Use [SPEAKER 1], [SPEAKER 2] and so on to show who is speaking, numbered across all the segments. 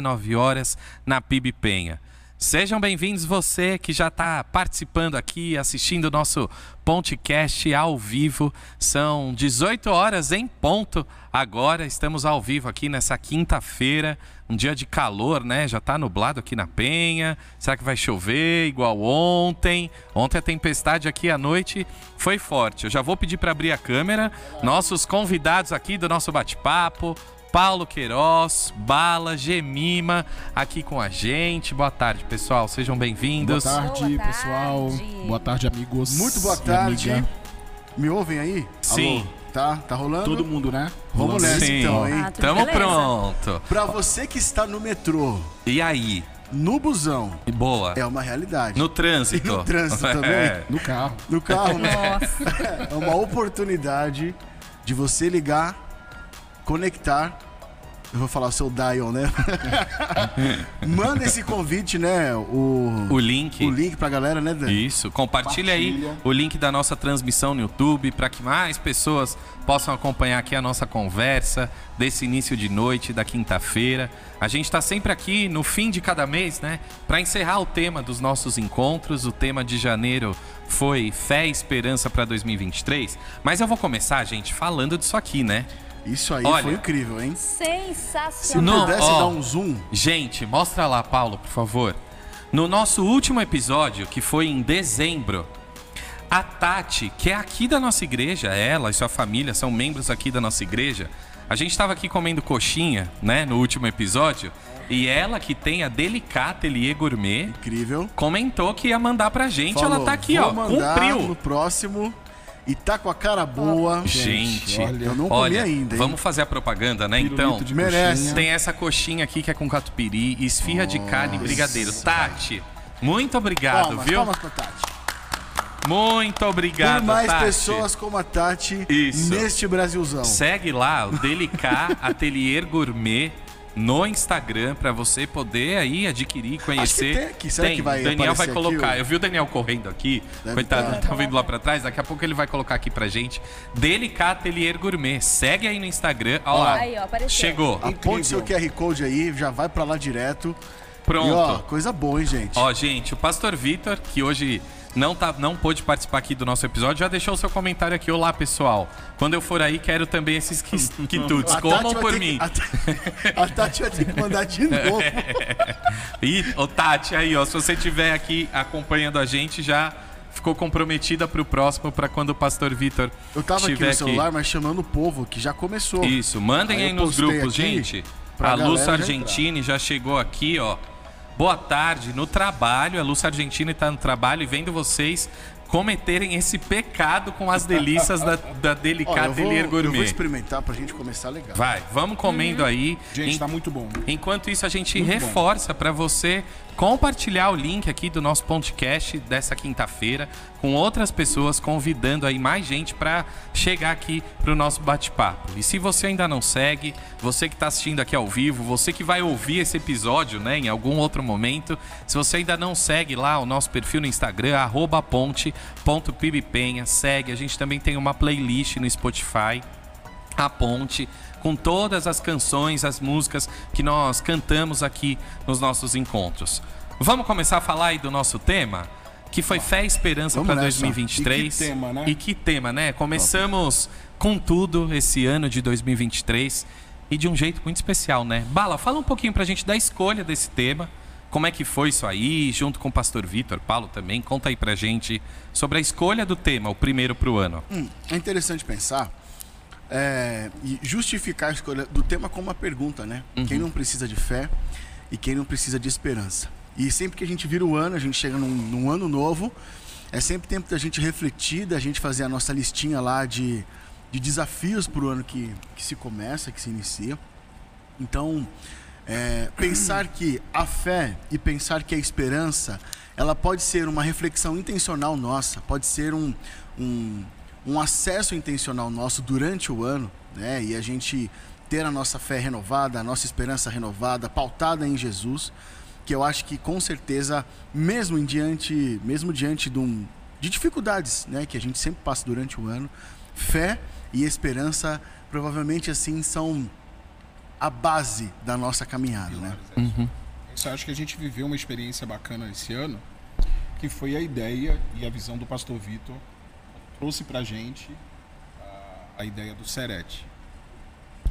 [SPEAKER 1] 19 horas na PIB Penha. Sejam bem-vindos você que já está participando aqui, assistindo o nosso Pontecast ao vivo. São 18 horas em ponto. Agora estamos ao vivo aqui nessa quinta-feira, um dia de calor, né? Já está nublado aqui na Penha. Será que vai chover igual ontem? Ontem a tempestade aqui à noite foi forte. Eu já vou pedir para abrir a câmera. Nossos convidados aqui do nosso bate-papo, Paulo Queiroz, Bala, Gemima, aqui com a gente. Boa tarde, pessoal. Sejam bem-vindos.
[SPEAKER 2] Boa tarde,
[SPEAKER 3] Boa tarde.
[SPEAKER 2] pessoal. Boa tarde, amigos.
[SPEAKER 3] Muito boa
[SPEAKER 2] e
[SPEAKER 3] tarde.
[SPEAKER 2] amiga.
[SPEAKER 3] Me ouvem aí?
[SPEAKER 1] Sim.
[SPEAKER 3] Alô? Tá, tá rolando?
[SPEAKER 2] Todo mundo, né?
[SPEAKER 3] Vamos nessa
[SPEAKER 1] Sim.
[SPEAKER 3] então, hein?
[SPEAKER 4] Ah, tudo
[SPEAKER 1] Tamo
[SPEAKER 4] beleza?
[SPEAKER 1] pronto.
[SPEAKER 3] Pra você que está no metrô,
[SPEAKER 1] E aí?
[SPEAKER 3] no busão,
[SPEAKER 1] Boa.
[SPEAKER 3] é uma realidade.
[SPEAKER 1] No trânsito.
[SPEAKER 3] E no trânsito também?
[SPEAKER 1] É.
[SPEAKER 2] No carro.
[SPEAKER 3] No carro, né?
[SPEAKER 4] Nossa.
[SPEAKER 3] é uma oportunidade de você ligar, conectar. Eu vou falar o seu dial, né? Manda esse convite, né? O,
[SPEAKER 1] O link.
[SPEAKER 3] o link pra galera, né, Dan?
[SPEAKER 1] Isso, compartilha aí
[SPEAKER 2] Compartilha.
[SPEAKER 1] o link da nossa transmissão no YouTube para que mais pessoas possam acompanhar aqui a nossa conversa desse início de noite da quinta-feira. A gente está sempre aqui no fim de cada mês, né, para encerrar o tema dos nossos encontros. O tema de janeiro foi fé e esperança para 2023. Mas eu vou começar, gente, falando disso aqui, né?
[SPEAKER 3] Isso aí
[SPEAKER 1] Olha.
[SPEAKER 3] foi incrível, hein? Se
[SPEAKER 4] Sensacional.
[SPEAKER 1] Não,
[SPEAKER 3] pudesse
[SPEAKER 1] ó.
[SPEAKER 3] dar um zoom,
[SPEAKER 1] Gente, mostra lá, Paulo, por favor. No nosso último episódio, que foi em dezembro, a Tati, que é aqui da nossa igreja, ela e sua família são membros aqui da nossa igreja. A gente estava aqui comendo coxinha, né, no último episódio, e ela, que tem a Delicata Atelier Gourmet,
[SPEAKER 3] incrível.
[SPEAKER 1] comentou que ia mandar pra gente. ela
[SPEAKER 3] Falou,
[SPEAKER 1] tá aqui,
[SPEAKER 3] vou
[SPEAKER 1] ó, cumpriu.
[SPEAKER 3] no próximo e tá com a cara boa.
[SPEAKER 1] Gente,
[SPEAKER 2] olha,
[SPEAKER 3] eu não comi
[SPEAKER 1] olha,
[SPEAKER 3] ainda, hein?
[SPEAKER 1] vamos fazer a propaganda, né?
[SPEAKER 2] Pirulito
[SPEAKER 1] Então,
[SPEAKER 2] de
[SPEAKER 3] merece.
[SPEAKER 1] Tem essa coxinha aqui que é com catupiry, esfirra de carne e brigadeiro. Tati, muito obrigado,
[SPEAKER 3] Palmas,
[SPEAKER 1] viu?
[SPEAKER 3] palmas pra Tati.
[SPEAKER 1] Muito obrigado,
[SPEAKER 3] Tem mais
[SPEAKER 1] Tati.
[SPEAKER 3] pessoas como a Tati
[SPEAKER 1] Isso.
[SPEAKER 3] neste Brasilzão.
[SPEAKER 1] Segue lá o Delicat Atelier Gourmet no Instagram pra você poder aí adquirir, conhecer.
[SPEAKER 3] tem aqui. Será que vai
[SPEAKER 1] Daniel vai colocar.
[SPEAKER 3] aqui
[SPEAKER 1] Eu vi o Daniel correndo aqui.
[SPEAKER 3] Deve
[SPEAKER 1] Coitado,
[SPEAKER 3] tá.
[SPEAKER 1] tá vindo lá pra trás. Daqui a pouco ele vai colocar aqui pra gente. Delicat Atelier Gourmet. Segue aí no Instagram. Ó lá.
[SPEAKER 4] Aí, ó, apareceu.
[SPEAKER 1] Chegou.
[SPEAKER 3] Aponte seu QR Code aí, já vai pra lá direto.
[SPEAKER 1] Pronto.
[SPEAKER 3] E ó, coisa boa, hein, gente?
[SPEAKER 1] Ó, gente, o pastor Vitor, que hoje não, tá, não pôde participar aqui do nosso episódio, já deixou o seu comentário aqui. Olá, pessoal. Quando eu for aí, quero também esses quitutes. Comam por mim.
[SPEAKER 3] Que, a, a Tati vai ter que mandar de novo.
[SPEAKER 1] E, ô Tati, aí, ó, se você estiver aqui acompanhando a gente, já ficou comprometida pro próximo, pra quando o pastor Vitor
[SPEAKER 3] Eu tava aqui no celular, mas chamando o povo, que já começou.
[SPEAKER 1] Isso, mandem
[SPEAKER 3] Aí
[SPEAKER 1] aí, nos grupos,
[SPEAKER 3] aqui
[SPEAKER 1] gente. A Lu
[SPEAKER 3] galera já
[SPEAKER 1] já chegou aqui, ó. Boa tarde, no trabalho. A Lu Sargentini tá no trabalho e vendo vocês cometerem esse pecado com as delícias da, da
[SPEAKER 3] eu, vou,
[SPEAKER 1] Atelier
[SPEAKER 3] eu vou
[SPEAKER 1] Gourmet.
[SPEAKER 3] experimentar pra gente começar legal.
[SPEAKER 1] Vai, vamos comendo aí.
[SPEAKER 2] Gente,
[SPEAKER 1] Em-
[SPEAKER 2] tá muito bom.
[SPEAKER 1] Enquanto isso, a gente
[SPEAKER 2] Muito
[SPEAKER 1] reforça para você compartilhar o link aqui do nosso podcast dessa quinta-feira com outras pessoas, convidando aí mais gente para chegar aqui para o nosso bate-papo. E se você ainda não segue, você que está assistindo aqui ao vivo, você que vai ouvir esse episódio né, em algum outro momento, se você ainda não segue lá o nosso perfil no Instagram, ponte.pibpenha, segue. A gente também tem uma playlist no Spotify a ponte com todas as canções, as músicas que nós cantamos aqui nos nossos encontros. Vamos começar a falar aí do nosso tema, que foi fé e esperança para
[SPEAKER 3] nessa.
[SPEAKER 1] 2023.
[SPEAKER 2] E que tema, né?
[SPEAKER 1] E que tema, né? Começamos com tudo esse ano de 2023 e de um jeito muito especial, né? Bala, fala um pouquinho pra gente da escolha desse tema. Como é que foi isso aí, junto com o pastor Vitor, Paulo também? Conta aí pra gente sobre a escolha do tema, o primeiro pro ano.
[SPEAKER 3] Hum, é interessante pensar é, e justificar a escolha do tema com uma pergunta, né? Quem não precisa de fé e quem não precisa de esperança. E sempre que a gente vira o ano, a gente chega num, num ano novo, é sempre tempo da gente refletir, da gente fazer a nossa listinha lá de, de desafios para o ano que, que se começa, que se inicia. Então, é, pensar que a fé e pensar que a esperança, ela pode ser uma reflexão intencional nossa, pode ser um, um, um acesso intencional nosso durante o ano, né? E a gente ter a nossa fé renovada, a nossa esperança renovada, pautada em Jesus, que eu acho que com certeza, mesmo em diante, mesmo diante de, um, de dificuldades, né, que a gente sempre passa durante o ano, fé e esperança provavelmente assim são a base da nossa caminhada, né?
[SPEAKER 2] Uhum. Eu acho que a gente viveu uma experiência bacana esse ano, que foi a ideia e a visão do pastor Vitor trouxe pra gente a, a ideia do Serete.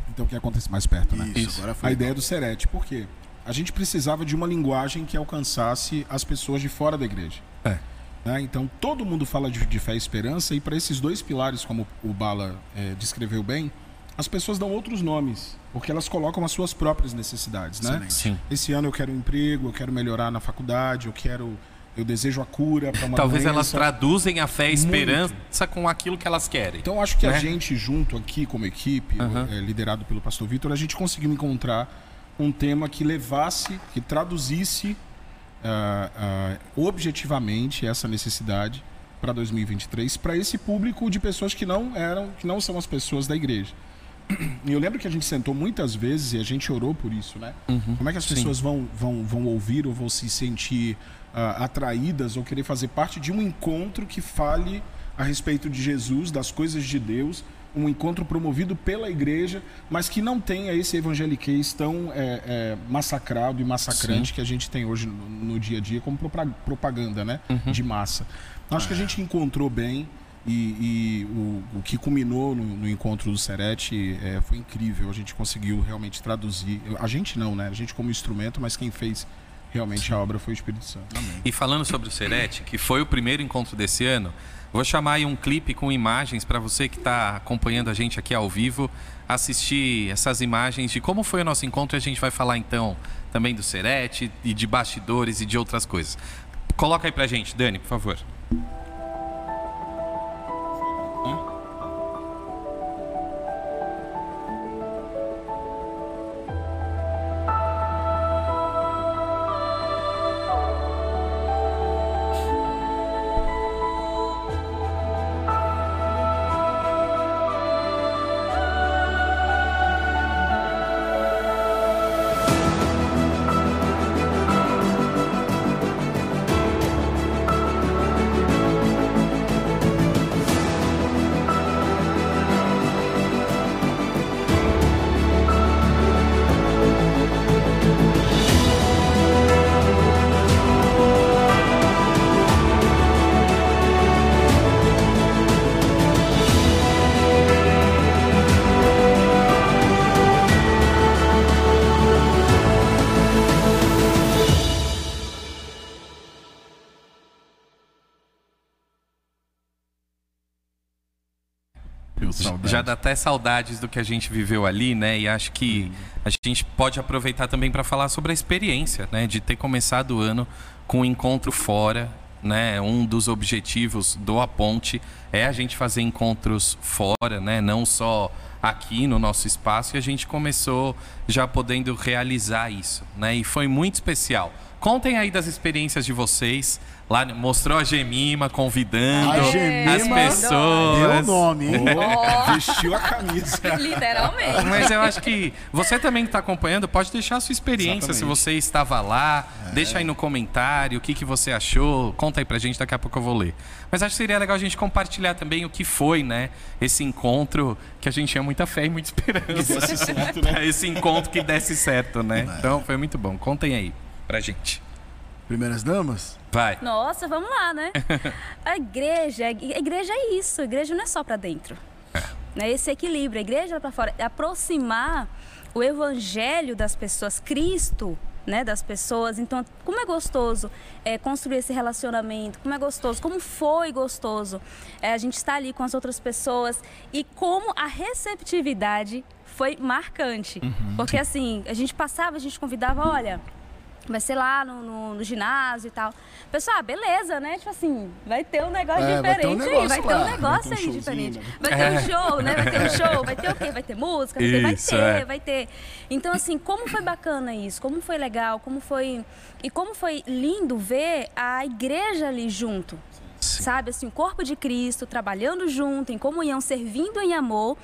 [SPEAKER 2] Então o que acontece mais perto, né?
[SPEAKER 3] Isso, agora foi.
[SPEAKER 2] A ideia do Serete. Por quê? A gente precisava de uma linguagem que alcançasse as pessoas de fora da igreja.
[SPEAKER 1] É.
[SPEAKER 2] Né? Então todo mundo fala de, de fé e esperança e para esses dois pilares, como o Bala é, descreveu bem, as pessoas dão outros nomes, porque elas colocam as suas próprias necessidades, né?
[SPEAKER 3] Excelente.
[SPEAKER 1] Sim.
[SPEAKER 2] Esse ano eu quero um emprego, eu quero melhorar na faculdade, eu quero, eu desejo a cura para uma
[SPEAKER 1] Talvez
[SPEAKER 2] doença.
[SPEAKER 1] elas traduzem a fé e esperança com aquilo que elas querem.
[SPEAKER 2] Então acho que
[SPEAKER 1] né?
[SPEAKER 2] a gente junto aqui como equipe, eh, liderado pelo pastor Vitor, a gente conseguiu encontrar um tema que levasse, que traduzisse ah, ah, objetivamente essa necessidade para 2023 para esse público de pessoas que não eram, que não são as pessoas da igreja. E eu lembro que a gente sentou muitas vezes e a gente orou por isso, né? Como é que as
[SPEAKER 1] sim.
[SPEAKER 2] pessoas vão, vão, vão ouvir ou vão se sentir ah, atraídas ou querer fazer parte de um encontro que fale a respeito de Jesus, das coisas de Deus, um encontro promovido pela igreja, mas que não tenha esse evangeliquez tão é, é, massacrado e massacrante
[SPEAKER 1] Sim.
[SPEAKER 2] que a gente tem hoje no, no dia a dia como propa- propaganda, né? De massa. Acho que a gente encontrou bem e, e o, o que culminou no, no encontro do Serete é, foi incrível. A gente conseguiu realmente traduzir. A gente não, né? A gente como instrumento, mas quem fez realmente a obra foi o Espírito Santo. Amém.
[SPEAKER 1] E falando sobre o Serete, que foi o primeiro encontro desse ano, vou chamar aí um clipe com imagens para você que está acompanhando a gente aqui ao vivo, assistir essas imagens de como foi o nosso encontro. E a gente vai falar então também do Serete e de bastidores e de outras coisas. Coloca aí pra gente, Dani, por favor. Até saudades do que a gente viveu ali, né? E acho que a gente pode aproveitar também para falar sobre a experiência, né? De ter começado o ano com um encontro fora, né? Um dos objetivos do A Ponte é a gente fazer encontros fora, né? Não só aqui no nosso espaço. E a gente começou já podendo realizar isso, né? E foi muito especial. Contem aí das experiências de vocês. Lá mostrou a Gemima convidando
[SPEAKER 3] A Gemima
[SPEAKER 1] as pessoas.
[SPEAKER 3] Deu o nome, hein?
[SPEAKER 4] Ó,
[SPEAKER 2] Vestiu a camisa.
[SPEAKER 4] literalmente.
[SPEAKER 1] Mas eu acho que você também que está acompanhando pode deixar a sua experiência. Se
[SPEAKER 2] Exatamente.
[SPEAKER 1] você estava lá, deixa aí no comentário o que, que você achou. Conta aí pra gente, daqui a pouco eu vou ler. Mas acho que seria legal a gente compartilhar também o que foi, né? Esse encontro que a gente tinha muita fé e muita esperança.
[SPEAKER 2] desse certo, né?
[SPEAKER 1] Esse encontro que desse certo, né? Então foi muito bom. Contem aí pra gente.
[SPEAKER 3] Primeiras damas?
[SPEAKER 1] Vai.
[SPEAKER 4] Nossa, vamos lá, né? A igreja, a igreja é isso. A igreja não é só para dentro. Né? Esse equilíbrio, a igreja é para fora, é aproximar o evangelho das pessoas, Cristo, né, das pessoas. Então, como é gostoso é, construir esse relacionamento? Como é gostoso? Como foi gostoso é, a gente estar ali com as outras pessoas e como a receptividade foi marcante, porque assim a gente passava, a gente convidava, olha vai ser lá no, no- no ginásio e tal. Pessoal, ah, beleza, né? Tipo assim, vai ter um negócio
[SPEAKER 3] É, vai ter um
[SPEAKER 4] diferente aí, vai ter
[SPEAKER 3] negócio
[SPEAKER 4] um negócio
[SPEAKER 2] um
[SPEAKER 4] aí diferente.
[SPEAKER 2] né?
[SPEAKER 4] Vai ter um show, né? Vai ter um show, vai ter o quê? Vai ter música, vai ter, vai
[SPEAKER 1] Isso,
[SPEAKER 4] ter,
[SPEAKER 1] é.
[SPEAKER 4] vai ter. Então, assim, como foi bacana isso, como foi legal, como foi. E como foi lindo ver a igreja ali junto. Sabe? Assim, o corpo de Cristo, trabalhando junto, em comunhão, servindo em amor.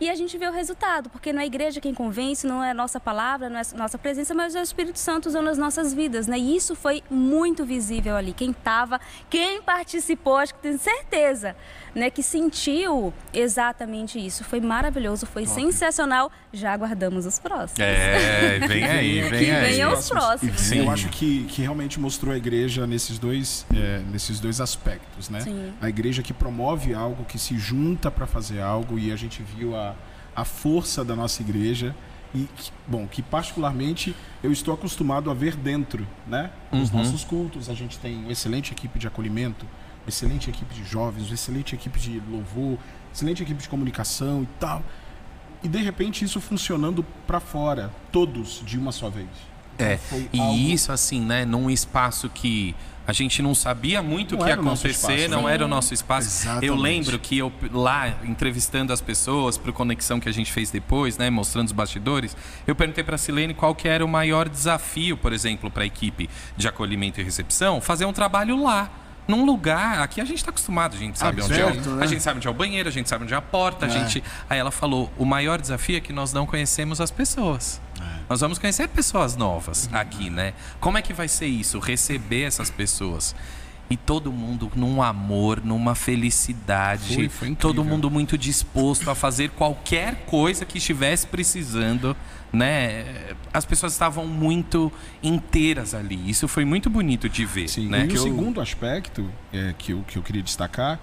[SPEAKER 4] E a gente vê o resultado, porque não é a igreja quem convence, não é a nossa palavra, não é a nossa presença, mas é o Espírito Santo usando as nossas vidas, né? E isso foi muito visível ali. Quem estava, quem participou, acho que tenho certeza, né? Que sentiu exatamente isso. Foi maravilhoso, foi Top. sensacional. Já aguardamos os próximos.
[SPEAKER 1] É, vem aí, vem que aí.
[SPEAKER 4] Venham os próximos.
[SPEAKER 2] Sim. Eu acho que, que realmente mostrou a igreja nesses dois, é, nesses dois aspectos, né? Sim. A igreja que promove algo, que se junta para fazer algo, e a gente viu a a força da nossa igreja e bom que particularmente eu estou acostumado a ver dentro né nos uhum. nossos cultos a gente tem uma excelente equipe de acolhimento uma excelente equipe de jovens uma excelente equipe de louvor excelente equipe de comunicação e tal e de repente isso funcionando para fora todos de uma só vez
[SPEAKER 1] é e algo... isso assim né num espaço que a gente não sabia muito o que ia acontecer, espaço, não né? era o nosso espaço. Exatamente. Eu lembro que eu lá entrevistando as pessoas para conexão que a gente fez depois, né, mostrando os bastidores, eu perguntei para a Silene qual que era o maior desafio, por exemplo, para a equipe de acolhimento e recepção, fazer um trabalho lá num lugar. Aqui a gente está acostumado, a gente sabe ah, onde certo, é. O, né? A gente sabe onde é o banheiro, a gente sabe onde é a porta, é. a gente. Aí ela falou: o maior desafio é que nós não conhecemos as pessoas. É. Nós vamos conhecer pessoas novas aqui, né? Como é que vai ser isso? Receber essas pessoas. E todo mundo num amor, numa felicidade. Foi, foi todo mundo muito disposto a fazer qualquer coisa que estivesse precisando né? As pessoas estavam muito inteiras ali. Isso foi muito bonito de ver.
[SPEAKER 2] Sim,
[SPEAKER 1] né?
[SPEAKER 2] E o eu... segundo aspecto é, que, eu, que eu queria destacar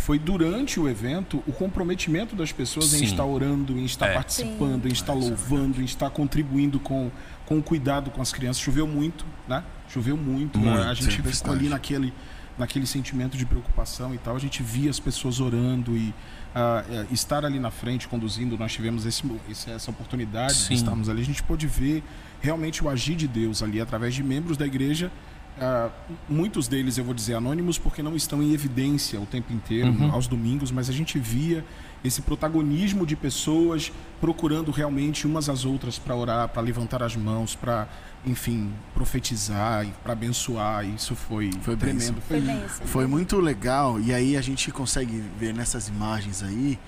[SPEAKER 2] foi durante o evento o comprometimento das pessoas Sim. em estar orando, em estar é. participando, Sim. em estar louvando, em estar contribuindo com, com o cuidado com as crianças. Choveu muito, né? Choveu muito. muito né? A gente ficou ali naquele, naquele sentimento de preocupação e tal. A gente via as pessoas orando e uh, estar ali na frente conduzindo, nós tivemos esse, essa oportunidade Sim. de estarmos ali, a gente pôde ver realmente o agir de Deus ali através de membros da igreja Uh, muitos deles, eu vou dizer, anônimos, porque não estão em evidência o tempo inteiro, uhum. aos domingos, mas a gente via esse protagonismo de pessoas procurando realmente umas às outras para orar, para levantar as mãos, para, enfim, profetizar e para abençoar. Isso foi, foi tremendo.
[SPEAKER 3] Foi, foi, foi muito legal. E aí a gente consegue ver nessas imagens aí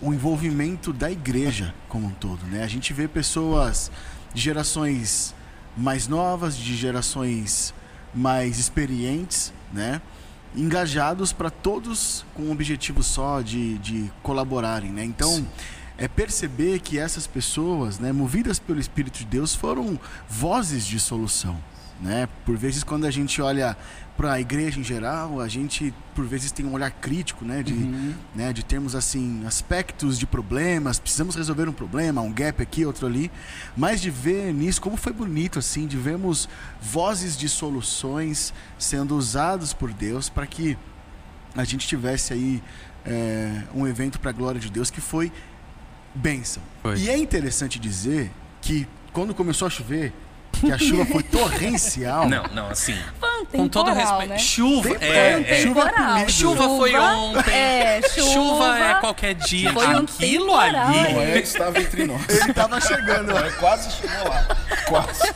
[SPEAKER 3] o envolvimento da igreja como um todo. Né? A gente vê pessoas de gerações mais novas, de gerações mais experientes, né? engajados para todos com um objetivo só de, de colaborarem. Né? Então, Sim. é perceber que essas pessoas, né, movidas pelo Espírito de Deus, foram vozes de solução. Né? Por vezes, quando a gente olha para a igreja em geral, a gente por vezes tem um olhar crítico, né, de, uhum. né, de termos assim aspectos de problemas, precisamos resolver um problema, um gap aqui, outro ali, mas de ver nisso como foi bonito assim, de vermos vozes de soluções sendo usados por Deus para que a gente tivesse aí é, um evento para a glória de Deus que foi bênção. Foi. E é interessante dizer que quando começou a chover que a chuva foi torrencial.
[SPEAKER 1] Não, não, assim. Com todo respeito.
[SPEAKER 4] Né?
[SPEAKER 1] Chuva. É, é,
[SPEAKER 3] chuva,
[SPEAKER 1] chuva, chuva foi ontem. É, chuva, chuva é qualquer dia. Foi um Aquilo ali.
[SPEAKER 2] Noé estava entre nós.
[SPEAKER 3] Ele estava chegando.
[SPEAKER 2] Noé quase chegou lá. Quase.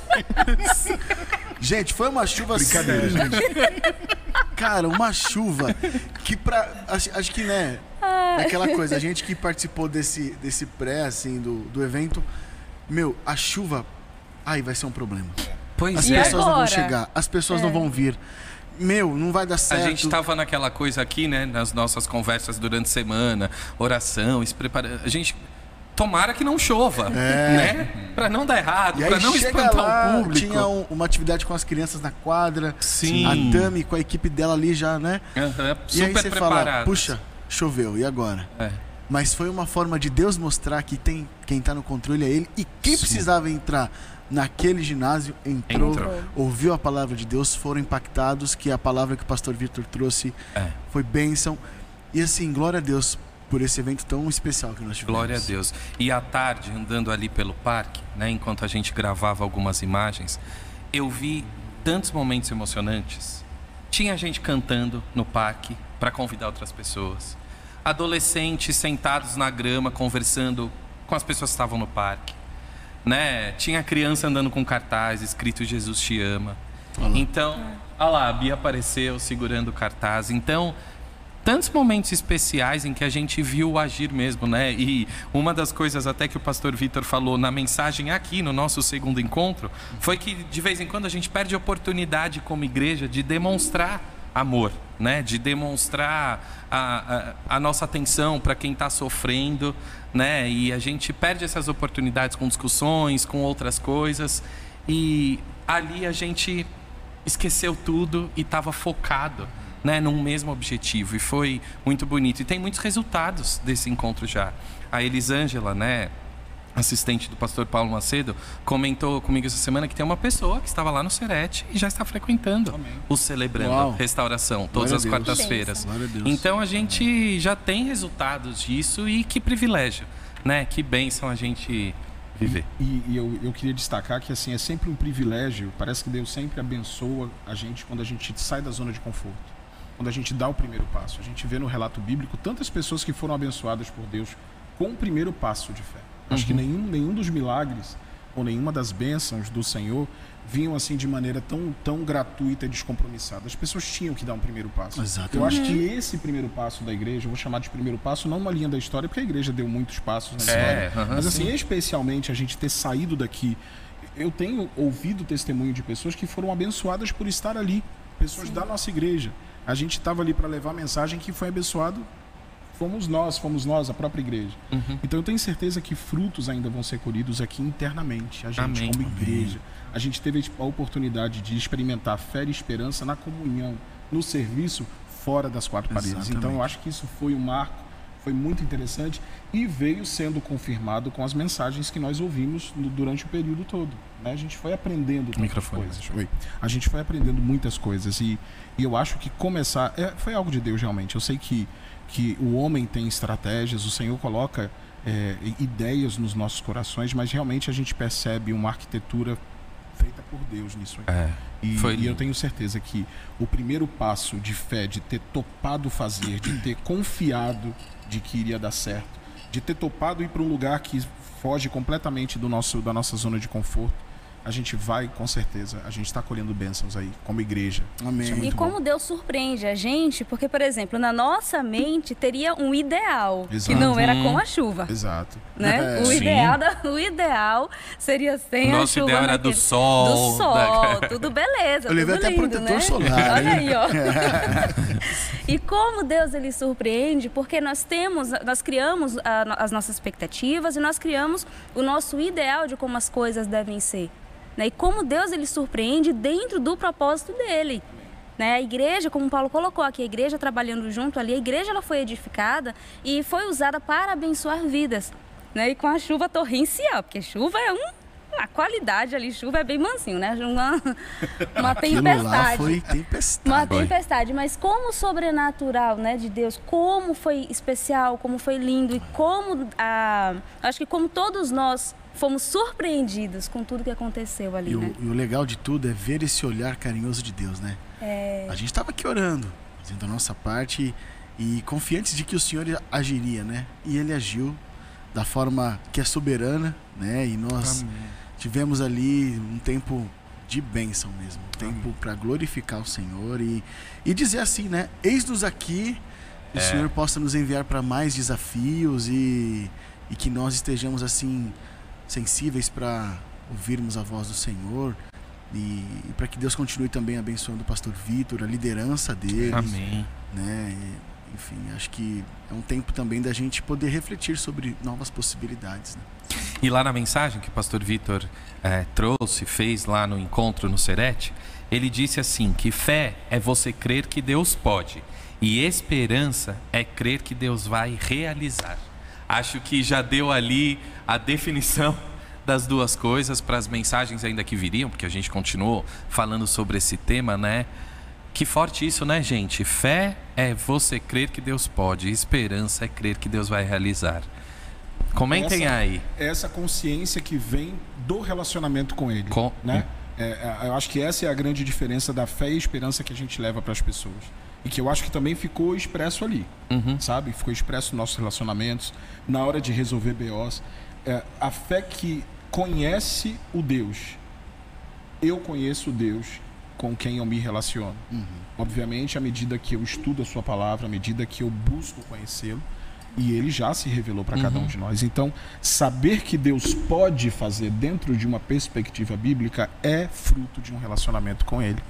[SPEAKER 3] Gente, foi uma chuva Brincadeira, gente. Cara, uma chuva que pra. Acho, acho que, né? É aquela coisa, a gente que participou desse, desse pré, assim, do, do evento, meu, a chuva aí vai ser um problema. Pois as é. pessoas não vão chegar, as pessoas é. não vão vir. Meu, não vai dar certo.
[SPEAKER 1] A gente estava naquela coisa aqui, né, nas nossas conversas durante a semana, oração, se preparando. A gente tomara que não chova, é. né? Para não dar errado, para não espantar lá, o público.
[SPEAKER 3] Tinha um, uma atividade com as crianças na quadra, Sim. a Tami com a equipe dela ali já, né?
[SPEAKER 1] Uhum, e aí você fala,
[SPEAKER 3] puxa, choveu, e agora? É. Mas foi uma forma de Deus mostrar que tem quem está no controle é Ele e quem Sim. precisava entrar naquele ginásio, entrou, entrou, ouviu a palavra de Deus, foram impactados, que a palavra que o pastor Vitor trouxe é. foi bênção. E assim, glória a Deus por esse evento tão especial que nós tivemos.
[SPEAKER 1] Glória a Deus. E à tarde, andando ali pelo parque, né, enquanto a gente gravava algumas imagens, eu vi tantos momentos emocionantes. Tinha gente cantando no parque para convidar outras pessoas. Adolescentes sentados na grama conversando com as pessoas que estavam no parque né? Tinha criança andando com cartaz escrito Jesus te ama. Olá. Então, olha lá, a Bia apareceu segurando o cartaz. Então, tantos momentos especiais em que a gente viu o agir mesmo, né? E uma das coisas até que o pastor Vitor falou na mensagem aqui no nosso segundo encontro foi que de vez em quando a gente perde a oportunidade como igreja de demonstrar amor, né? De demonstrar a, a, a nossa atenção para quem está sofrendo, né? E a gente perde essas oportunidades com discussões, com outras coisas. E ali a gente esqueceu tudo e estava focado né, num mesmo objetivo. E foi muito bonito. E tem muitos resultados desse encontro já. A Elisângela, né, assistente do pastor Paulo Macedo, comentou comigo essa semana que tem uma pessoa que estava lá no Serete e já está frequentando Amém. o Celebrando Uau. Restauração, todas Glória as quartas-feiras. Então a gente já tem resultados disso e que privilégio, né? Que bênção a gente viver.
[SPEAKER 2] E, e eu, eu queria destacar que assim é sempre um privilégio, parece que Deus sempre abençoa a gente quando a gente sai da zona de conforto. Quando a gente dá o primeiro passo. A gente vê no relato bíblico tantas pessoas que foram abençoadas por Deus com o primeiro passo de fé. Acho uhum. que nenhum, nenhum dos milagres ou nenhuma das bênçãos do Senhor vinham assim de maneira tão, tão gratuita e descompromissada. As pessoas tinham que dar um primeiro passo.
[SPEAKER 3] Exatamente.
[SPEAKER 2] Eu acho que esse primeiro passo da igreja, eu vou chamar de primeiro passo, não uma linha da história, porque a igreja deu muitos passos na é, história. mas assim, sim. especialmente a gente ter saído daqui. Eu tenho ouvido testemunho de pessoas que foram abençoadas por estar ali. Pessoas sim. da nossa igreja. A gente estava ali para levar a mensagem que foi abençoado fomos nós, fomos nós, a própria igreja. Uhum. Então eu tenho certeza que frutos ainda vão ser colhidos aqui internamente, a gente Amém. como igreja. A gente teve a oportunidade de experimentar fé e esperança na comunhão, no serviço fora das quatro paredes. Exatamente. Então eu acho que isso foi um marco, foi muito interessante e veio sendo confirmado com as mensagens que nós ouvimos no, durante o período todo. Né? A gente foi aprendendo
[SPEAKER 1] Microfone.
[SPEAKER 2] coisas. Oi. A gente foi aprendendo muitas coisas e, e eu acho que começar é, foi algo de Deus realmente. Eu sei que que o homem tem estratégias, o Senhor coloca é, ideias nos nossos corações, mas realmente a gente percebe uma arquitetura feita por Deus nisso aqui. É, e, e, eu tenho certeza que o primeiro passo de fé, de ter topado fazer, de ter confiado de que iria dar certo, de ter topado ir para um lugar que foge completamente do nosso, da nossa zona de conforto, a gente vai, com certeza, a gente está colhendo bênçãos aí, como igreja.
[SPEAKER 4] Amém. É e como bom. Deus surpreende a gente, porque, por exemplo, na nossa mente teria um ideal, Exato. que não era com a chuva.
[SPEAKER 2] Exato.
[SPEAKER 4] Né? É. O, ideal da, o ideal seria sem
[SPEAKER 1] Nosso
[SPEAKER 4] a chuva.
[SPEAKER 1] Nosso ideal era do sol.
[SPEAKER 4] Do sol, da... tudo beleza. Eu levei
[SPEAKER 3] até
[SPEAKER 4] lindo,
[SPEAKER 3] protetor
[SPEAKER 4] né?
[SPEAKER 3] solar.
[SPEAKER 4] Olha aí, ó. e como Deus ele surpreende, porque nós temos, nós criamos a, as nossas expectativas e nós criamos o nosso ideal de como as coisas devem ser. Né? E como Deus ele surpreende dentro do propósito dele. Né? A igreja, como Paulo colocou aqui, a igreja trabalhando junto ali, a igreja ela foi edificada e foi usada para abençoar vidas. Né? E com a chuva torrencial, porque chuva é um a qualidade ali, chuva é bem mansinho, né? Uma, uma tempestade.
[SPEAKER 3] Foi tempestade.
[SPEAKER 4] Uma tempestade, mas como sobrenatural, né, de Deus, como foi especial, como foi lindo e como a, acho que como todos nós fomos surpreendidos com tudo que aconteceu ali.
[SPEAKER 3] E,
[SPEAKER 4] né?
[SPEAKER 3] o, e o, legal de tudo é ver esse olhar carinhoso de Deus, né?
[SPEAKER 4] É...
[SPEAKER 3] A gente estava aqui orando, fazendo a nossa parte e, confiantes de que o Senhor agiria, né? E ele agiu da forma que é soberana, né? E nós Amém. tivemos ali um tempo de bênção mesmo, um tempo para glorificar o Senhor e, e dizer assim, né? Eis-nos aqui, é. o Senhor possa nos enviar para mais desafios e, e que nós estejamos assim sensíveis para ouvirmos a voz do Senhor e, e para que Deus continue também abençoando o pastor Vitor, a liderança dele.
[SPEAKER 1] Amém.
[SPEAKER 3] Né? E, enfim, acho que é um tempo também da gente poder refletir sobre novas possibilidades. Né?
[SPEAKER 1] E lá na mensagem que o pastor Vitor é, trouxe, fez lá no encontro no Serete, ele disse assim: que fé é você crer que Deus pode, e esperança é crer que Deus vai realizar. Acho que já deu ali a definição das duas coisas para as mensagens ainda que viriam, porque a gente continuou falando sobre esse tema, né? Que forte isso, né, gente? Fé é você crer que Deus pode, esperança é crer que Deus vai realizar. Comentem
[SPEAKER 2] essa,
[SPEAKER 1] aí.
[SPEAKER 2] Essa consciência que vem do relacionamento com Ele, com... né? É, é, eu acho que essa é a grande diferença da fé e esperança que a gente leva para as pessoas e que eu acho que também ficou expresso ali, uhum. sabe? Ficou expresso nos nossos relacionamentos, na hora de resolver BOs. É, a fé que conhece o Deus. Eu conheço o Deus com quem eu me relaciono.
[SPEAKER 3] Uhum.
[SPEAKER 2] Obviamente, à medida que eu estudo a sua palavra, à medida que eu busco conhecê-lo, e ele já se revelou para cada um de nós. Então, saber que Deus pode fazer dentro de uma perspectiva bíblica é fruto de um relacionamento com ele.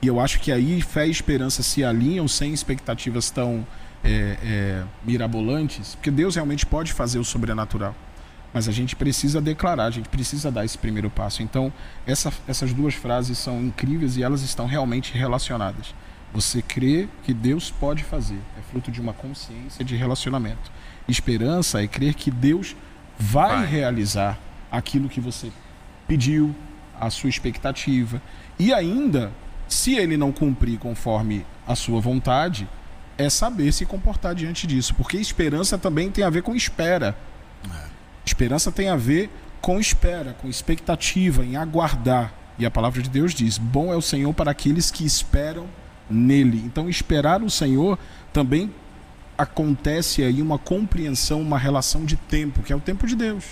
[SPEAKER 2] E eu acho que aí fé e esperança se alinham sem expectativas tão é, é, mirabolantes, porque Deus realmente pode fazer o sobrenatural. Mas a gente precisa declarar, a gente precisa dar esse primeiro passo. Então, essa, essas duas frases são incríveis e elas estão realmente relacionadas. Você crê que Deus pode fazer, é fruto de uma consciência de relacionamento. Esperança é crer que Deus vai, vai. realizar aquilo que você pediu, a sua expectativa. E ainda, se ele não cumprir conforme a sua vontade, é saber se comportar diante disso. Porque esperança também tem a ver com espera. É. Esperança tem a ver com espera, com expectativa, em aguardar. E a palavra de Deus diz: Bom é o Senhor para aqueles que esperam nele. Então, esperar o Senhor também acontece aí uma compreensão, uma relação de tempo, que é o tempo de Deus.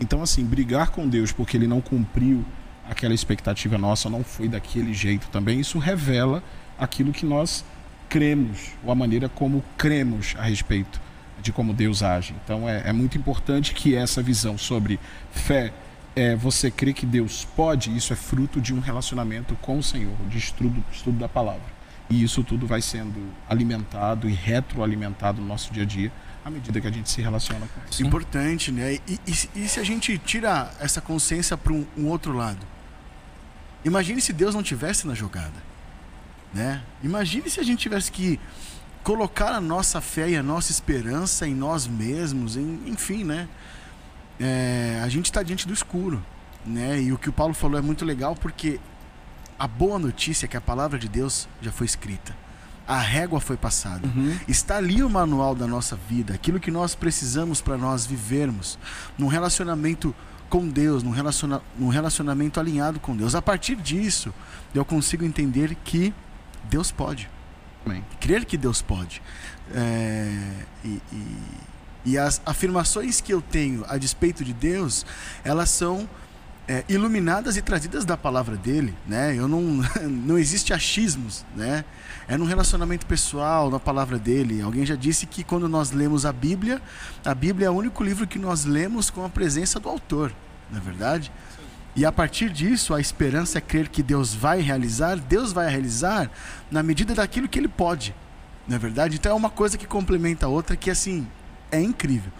[SPEAKER 2] Então, assim, brigar com Deus porque ele não cumpriu aquela expectativa nossa, não foi daquele jeito também, isso revela aquilo que nós cremos, ou a maneira como cremos a respeito de como Deus age. Então, é, é muito importante que essa visão sobre fé é, você crê que Deus pode, isso é fruto de um relacionamento com o Senhor, de estudo, estudo da palavra. E isso tudo vai sendo alimentado e retroalimentado no nosso dia a dia à medida que a gente se relaciona com
[SPEAKER 3] isso. Importante, né? E, e, e se a gente tira essa consciência para um, um, outro lado? Imagine se Deus não tivesse na jogada, né? Imagine se a gente tivesse que colocar a nossa fé e a nossa esperança em nós mesmos, em, enfim, né? É, a gente está diante do escuro, né? E o que o Paulo falou é muito legal porque a boa notícia é que a palavra de Deus já foi escrita. A régua foi passada. Uhum. Está ali o manual da nossa vida, aquilo que nós precisamos para nós vivermos num relacionamento com Deus, num, relaciona num relacionamento alinhado com Deus. A partir disso, eu consigo entender que Deus pode. Amém. Crer que Deus pode. É, e, e, e as afirmações que eu tenho a despeito de Deus, elas são é, iluminadas e trazidas da palavra dele, né? Eu não não existe achismos, né? É num relacionamento pessoal, na palavra dele. Alguém já disse que quando nós lemos a Bíblia, a Bíblia é o único livro que nós lemos com a presença do autor, não é verdade? E a partir disso, a esperança é crer que Deus vai realizar, Deus vai realizar na medida daquilo que ele pode. Não é verdade? Então é uma coisa que complementa a outra que assim é incrível.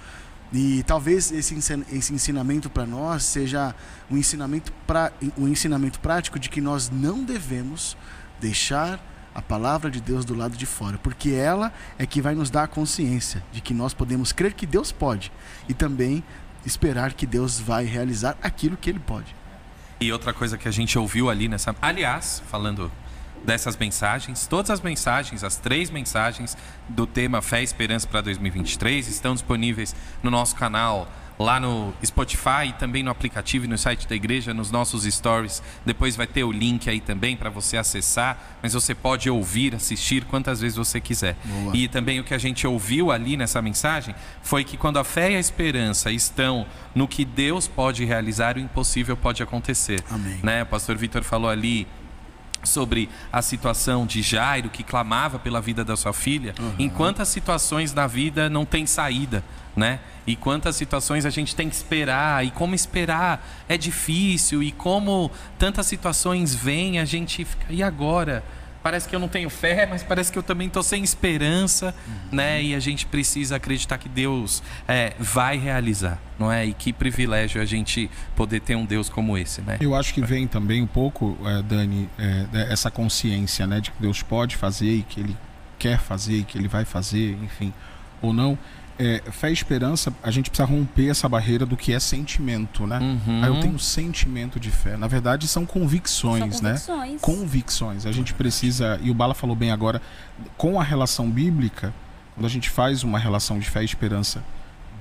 [SPEAKER 3] E talvez esse, esse ensinamento para nós seja um ensinamento, pra, um ensinamento prático de que nós não devemos deixar a palavra de Deus do lado de fora, porque ela é que vai nos dar a consciência de que nós podemos crer que Deus pode e também esperar que Deus vai realizar aquilo que ele pode.
[SPEAKER 1] E outra coisa que a gente ouviu ali nessa. Aliás, falando dessas mensagens. Todas as mensagens, as três mensagens do tema Fé e Esperança para 2023 estão disponíveis no nosso canal lá no Spotify e também no aplicativo e no site da igreja, nos nossos stories. Depois vai ter o link aí também para você acessar, mas você pode ouvir, assistir quantas vezes você quiser. Boa. E também o que a gente ouviu ali nessa mensagem foi que quando a fé e a esperança estão no que Deus pode realizar, o impossível pode acontecer.
[SPEAKER 3] Amém.
[SPEAKER 1] Né? O pastor Vitor falou ali sobre a situação de Jairo que clamava pela vida da sua filha, uhum. em quantas situações na vida não tem saída, né? E quantas situações a gente tem que esperar e como esperar é difícil e como tantas situações vêm, a gente fica e agora? Parece que eu não tenho fé, mas parece que eu também estou sem esperança, uhum. né? E a gente precisa acreditar que Deus é, vai realizar, não é? E que privilégio a gente poder ter um Deus como esse, né?
[SPEAKER 2] Eu acho que vem também um pouco, é, Dani, é, essa consciência, né, de que Deus pode fazer e que Ele quer fazer e que Ele vai fazer, enfim, ou não é, fé e esperança, a gente precisa romper essa barreira do que é sentimento, né? Uhum. Aí eu tenho sentimento de fé. Na verdade, são convicções, são convicções. né? Convicções. A gente precisa, e o Bala falou bem agora, com a relação bíblica, quando a gente faz uma relação de fé e esperança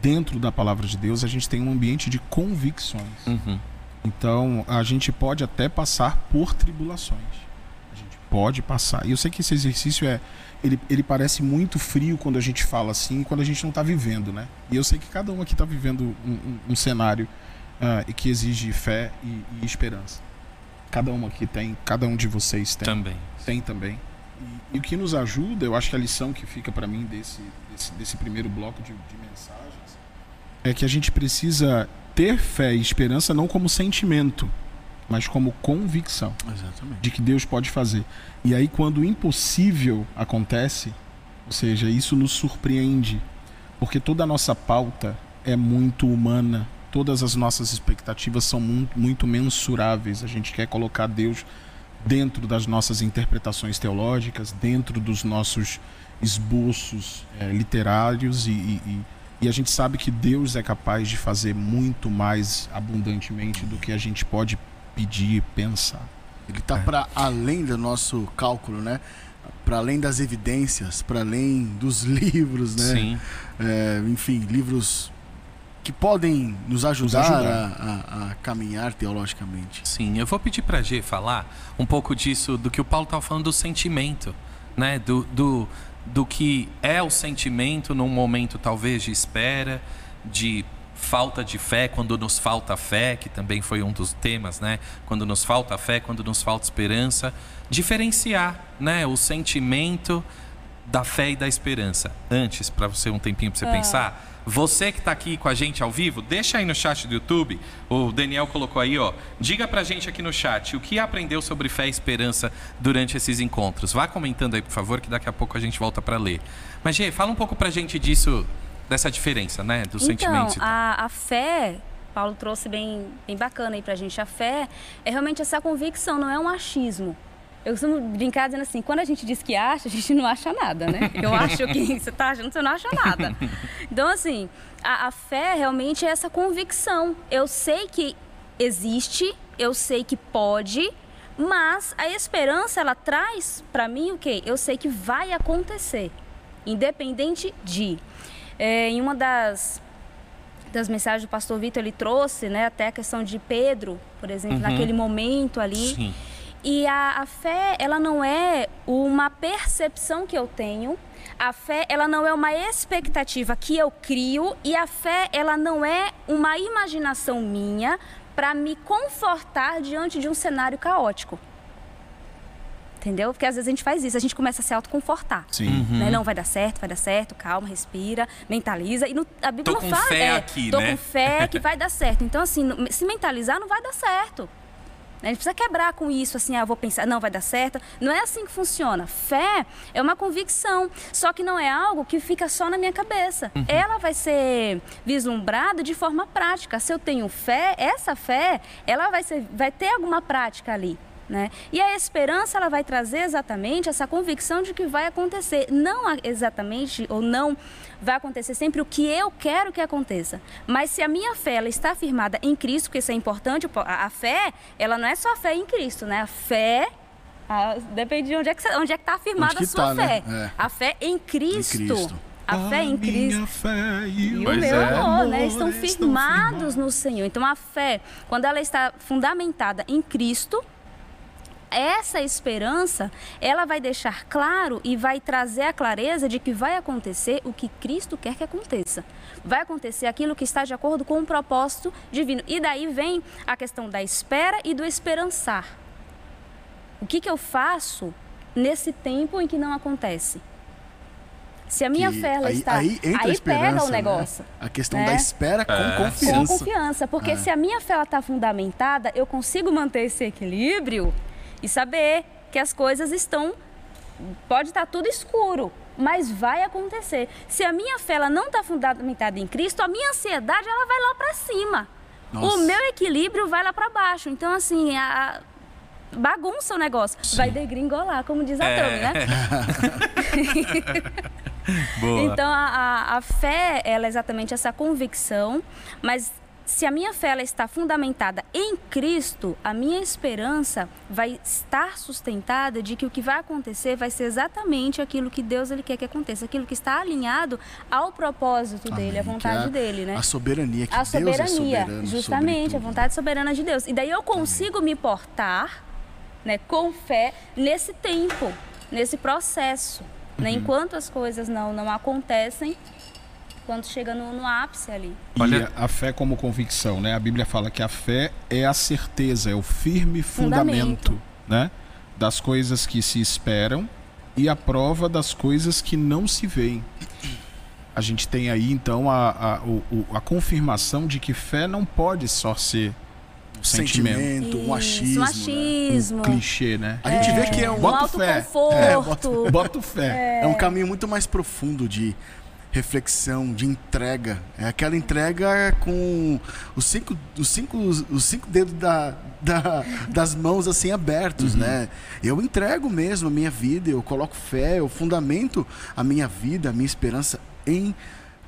[SPEAKER 2] dentro da palavra de Deus, a gente tem um ambiente de convicções. Uhum. Então, a gente pode até passar por tribulações. Pode passar. E eu sei que esse exercício é ele, ele parece muito frio quando a gente fala assim, quando a gente não está vivendo, né? E eu sei que cada um aqui está vivendo um, um, um cenário uh, que exige fé e, e esperança. Cada um aqui tem, cada um de vocês tem.
[SPEAKER 1] Também.
[SPEAKER 2] Tem também. E, e o que nos ajuda, eu acho que a lição que fica para mim desse, desse, desse, primeiro bloco de, de mensagens é que a gente precisa ter fé e esperança não como sentimento, mas como convicção
[SPEAKER 3] Exatamente.
[SPEAKER 2] de que Deus pode fazer. E aí, quando o impossível acontece, ou seja, isso nos surpreende, porque toda a nossa pauta é muito humana, todas as nossas expectativas são muito, muito mensuráveis. A gente quer colocar Deus dentro das nossas interpretações teológicas, dentro dos nossos esboços é, literários e, e, e, a gente sabe que Deus é capaz de fazer muito mais abundantemente do que a gente pode pedir, pensar.
[SPEAKER 3] Ele está é. para além do nosso cálculo, né? Para além das evidências, para além dos livros, né?
[SPEAKER 1] Sim.
[SPEAKER 3] É, enfim, livros que podem nos ajudar, nos ajudar. A, a, a, caminhar teologicamente.
[SPEAKER 1] Sim, eu vou pedir para a G falar um pouco disso, do que o Paulo estava falando do sentimento, né? Do, do, do que é o sentimento num momento talvez de espera, de falta de fé, quando nos falta fé, que também foi um dos temas, né? Quando nos falta fé, quando nos falta esperança, diferenciar, né, o sentimento da fé e da esperança. Antes, para você um tempinho para você é. pensar, você que está aqui com a gente ao vivo, deixa aí no chat do YouTube. O Daniel colocou aí, ó. Diga pra gente aqui no chat o que aprendeu sobre fé e esperança durante esses encontros. Vá comentando aí, por favor, que daqui a pouco a gente volta para ler. Mas, Gê, fala um pouco pra gente disso dessa diferença, né? Dos
[SPEAKER 4] então,
[SPEAKER 1] sentimentos.
[SPEAKER 4] Então, a, a fé, Paulo trouxe bem, bem bacana aí pra gente. A fé é realmente essa convicção, não é um achismo. Eu costumo brincar dizendo assim, quando a gente diz que acha, a gente não acha nada, né? Eu acho que você está achando, você não acha nada. Então, assim, a, a fé realmente é essa convicção. Eu sei que existe, eu sei que pode, mas a esperança, ela traz para mim o quê? Eu sei que vai acontecer, independente de. É, em uma das, das mensagens do pastor Vitor, ele trouxe né, até a questão de Pedro, por exemplo, uhum. naquele momento ali.
[SPEAKER 1] Sim.
[SPEAKER 4] E a, a fé, ela não é uma percepção que eu tenho, a fé, ela não é uma expectativa que eu crio e a fé, ela não é uma imaginação minha para me confortar diante de um cenário caótico. Entendeu? Porque às vezes a gente faz isso, a gente começa a se autoconfortar.
[SPEAKER 2] Sim.
[SPEAKER 4] Uhum. Né? Não, vai dar certo, vai dar certo, calma, respira, mentaliza. E no, a Bíblia
[SPEAKER 1] tô
[SPEAKER 4] não
[SPEAKER 1] com
[SPEAKER 4] fala.
[SPEAKER 1] Fé
[SPEAKER 4] é,
[SPEAKER 1] aqui,
[SPEAKER 4] tô
[SPEAKER 1] né?
[SPEAKER 4] com fé que vai dar certo. Então, assim, se mentalizar não vai dar certo. A gente precisa quebrar com isso, assim, ah, vou pensar, não, vai dar certo. Não é assim que funciona. Fé é uma convicção, só que não é algo que fica só na minha cabeça. Uhum. Ela vai ser vislumbrada de forma prática. Se eu tenho fé, essa fé, ela vai, ser, vai ter alguma prática ali. Né? E a esperança ela vai trazer exatamente essa convicção de que vai acontecer, não exatamente ou não vai acontecer sempre o que eu quero que aconteça, mas se a minha fé ela está firmada em Cristo, porque isso é importante, a, fé ela não é só fé em Cristo, né? A fé a, depende de onde é que onde é que está afirmada a sua
[SPEAKER 3] tá,
[SPEAKER 4] fé.
[SPEAKER 3] Né?
[SPEAKER 4] É. A fé em Cristo.
[SPEAKER 3] Em Cristo.
[SPEAKER 4] A fé em Cristo
[SPEAKER 2] fé e,
[SPEAKER 4] o
[SPEAKER 1] Pois
[SPEAKER 4] meu
[SPEAKER 1] é.
[SPEAKER 4] amor, né? Estão firmados no Senhor. Então a fé, quando ela está fundamentada em Cristo, essa esperança, ela vai deixar claro e vai trazer a clareza de que vai acontecer o que Cristo quer que aconteça. Vai acontecer aquilo que está de acordo com o propósito divino. E daí vem a questão da espera e do esperançar. O que, que eu faço nesse tempo em que não acontece? Se a minha
[SPEAKER 3] Que
[SPEAKER 4] fé ela
[SPEAKER 3] aí,
[SPEAKER 4] está.
[SPEAKER 3] aí, entra a
[SPEAKER 4] pega o
[SPEAKER 3] né?
[SPEAKER 4] negócio.
[SPEAKER 3] A questão
[SPEAKER 4] né?
[SPEAKER 3] da espera com
[SPEAKER 1] É.
[SPEAKER 4] Com
[SPEAKER 3] confiança.
[SPEAKER 4] confiança, porque
[SPEAKER 3] É.
[SPEAKER 4] se a minha fé está fundamentada, eu consigo manter esse equilíbrio e saber que as coisas estão. Pode estar tudo escuro, mas vai acontecer. Se a minha fé ela não está fundamentada em Cristo, a minha ansiedade ela vai lá para cima.
[SPEAKER 3] Nossa.
[SPEAKER 4] O meu equilíbrio vai lá para baixo. Então, assim, a, bagunça o negócio. Vai degringolar, como diz a
[SPEAKER 1] É.
[SPEAKER 4] Tami, né?
[SPEAKER 1] Boa.
[SPEAKER 4] Então a, a, a fé ela é exatamente essa convicção, mas se a minha fé está fundamentada em Cristo, a minha esperança vai estar sustentada de que o que vai acontecer vai ser exatamente aquilo que Deus ele quer que aconteça, aquilo que está alinhado ao propósito dele, à
[SPEAKER 3] Amém.
[SPEAKER 4] vontade
[SPEAKER 3] é
[SPEAKER 4] dele, né?
[SPEAKER 3] A soberania, que
[SPEAKER 4] a
[SPEAKER 3] Deus é
[SPEAKER 4] soberania,
[SPEAKER 3] soberano
[SPEAKER 4] justamente, a vontade soberana de Deus. E daí eu consigo me portar, né, com fé nesse tempo, nesse processo, né?
[SPEAKER 3] Uhum.
[SPEAKER 4] Enquanto as coisas não não acontecem, quando chega no, no ápice ali.
[SPEAKER 2] E
[SPEAKER 1] Olha-
[SPEAKER 2] a fé como convicção, né? A Bíblia fala que a fé é a certeza, é o firme fundamento,
[SPEAKER 4] Fundamento.
[SPEAKER 2] né? Das coisas que se esperam e a prova das coisas que não se veem. A gente tem aí, então, a, a, o- a confirmação de que fé não pode só ser um sentimento,
[SPEAKER 3] sentimento, um
[SPEAKER 4] Isso,
[SPEAKER 3] achismo.
[SPEAKER 4] um
[SPEAKER 3] né?
[SPEAKER 4] achismo.
[SPEAKER 2] um clichê, né?
[SPEAKER 3] A gente vê que é um,
[SPEAKER 4] um
[SPEAKER 2] Bota fé. Bota fé.
[SPEAKER 3] é um caminho muito mais profundo de reflexão, de entrega. É aquela entrega com os cinco, os cinco, os cinco dedos da, da- das mãos assim abertos, né? Eu entrego mesmo a minha vida, eu coloco fé, eu fundamento a minha vida, a minha esperança em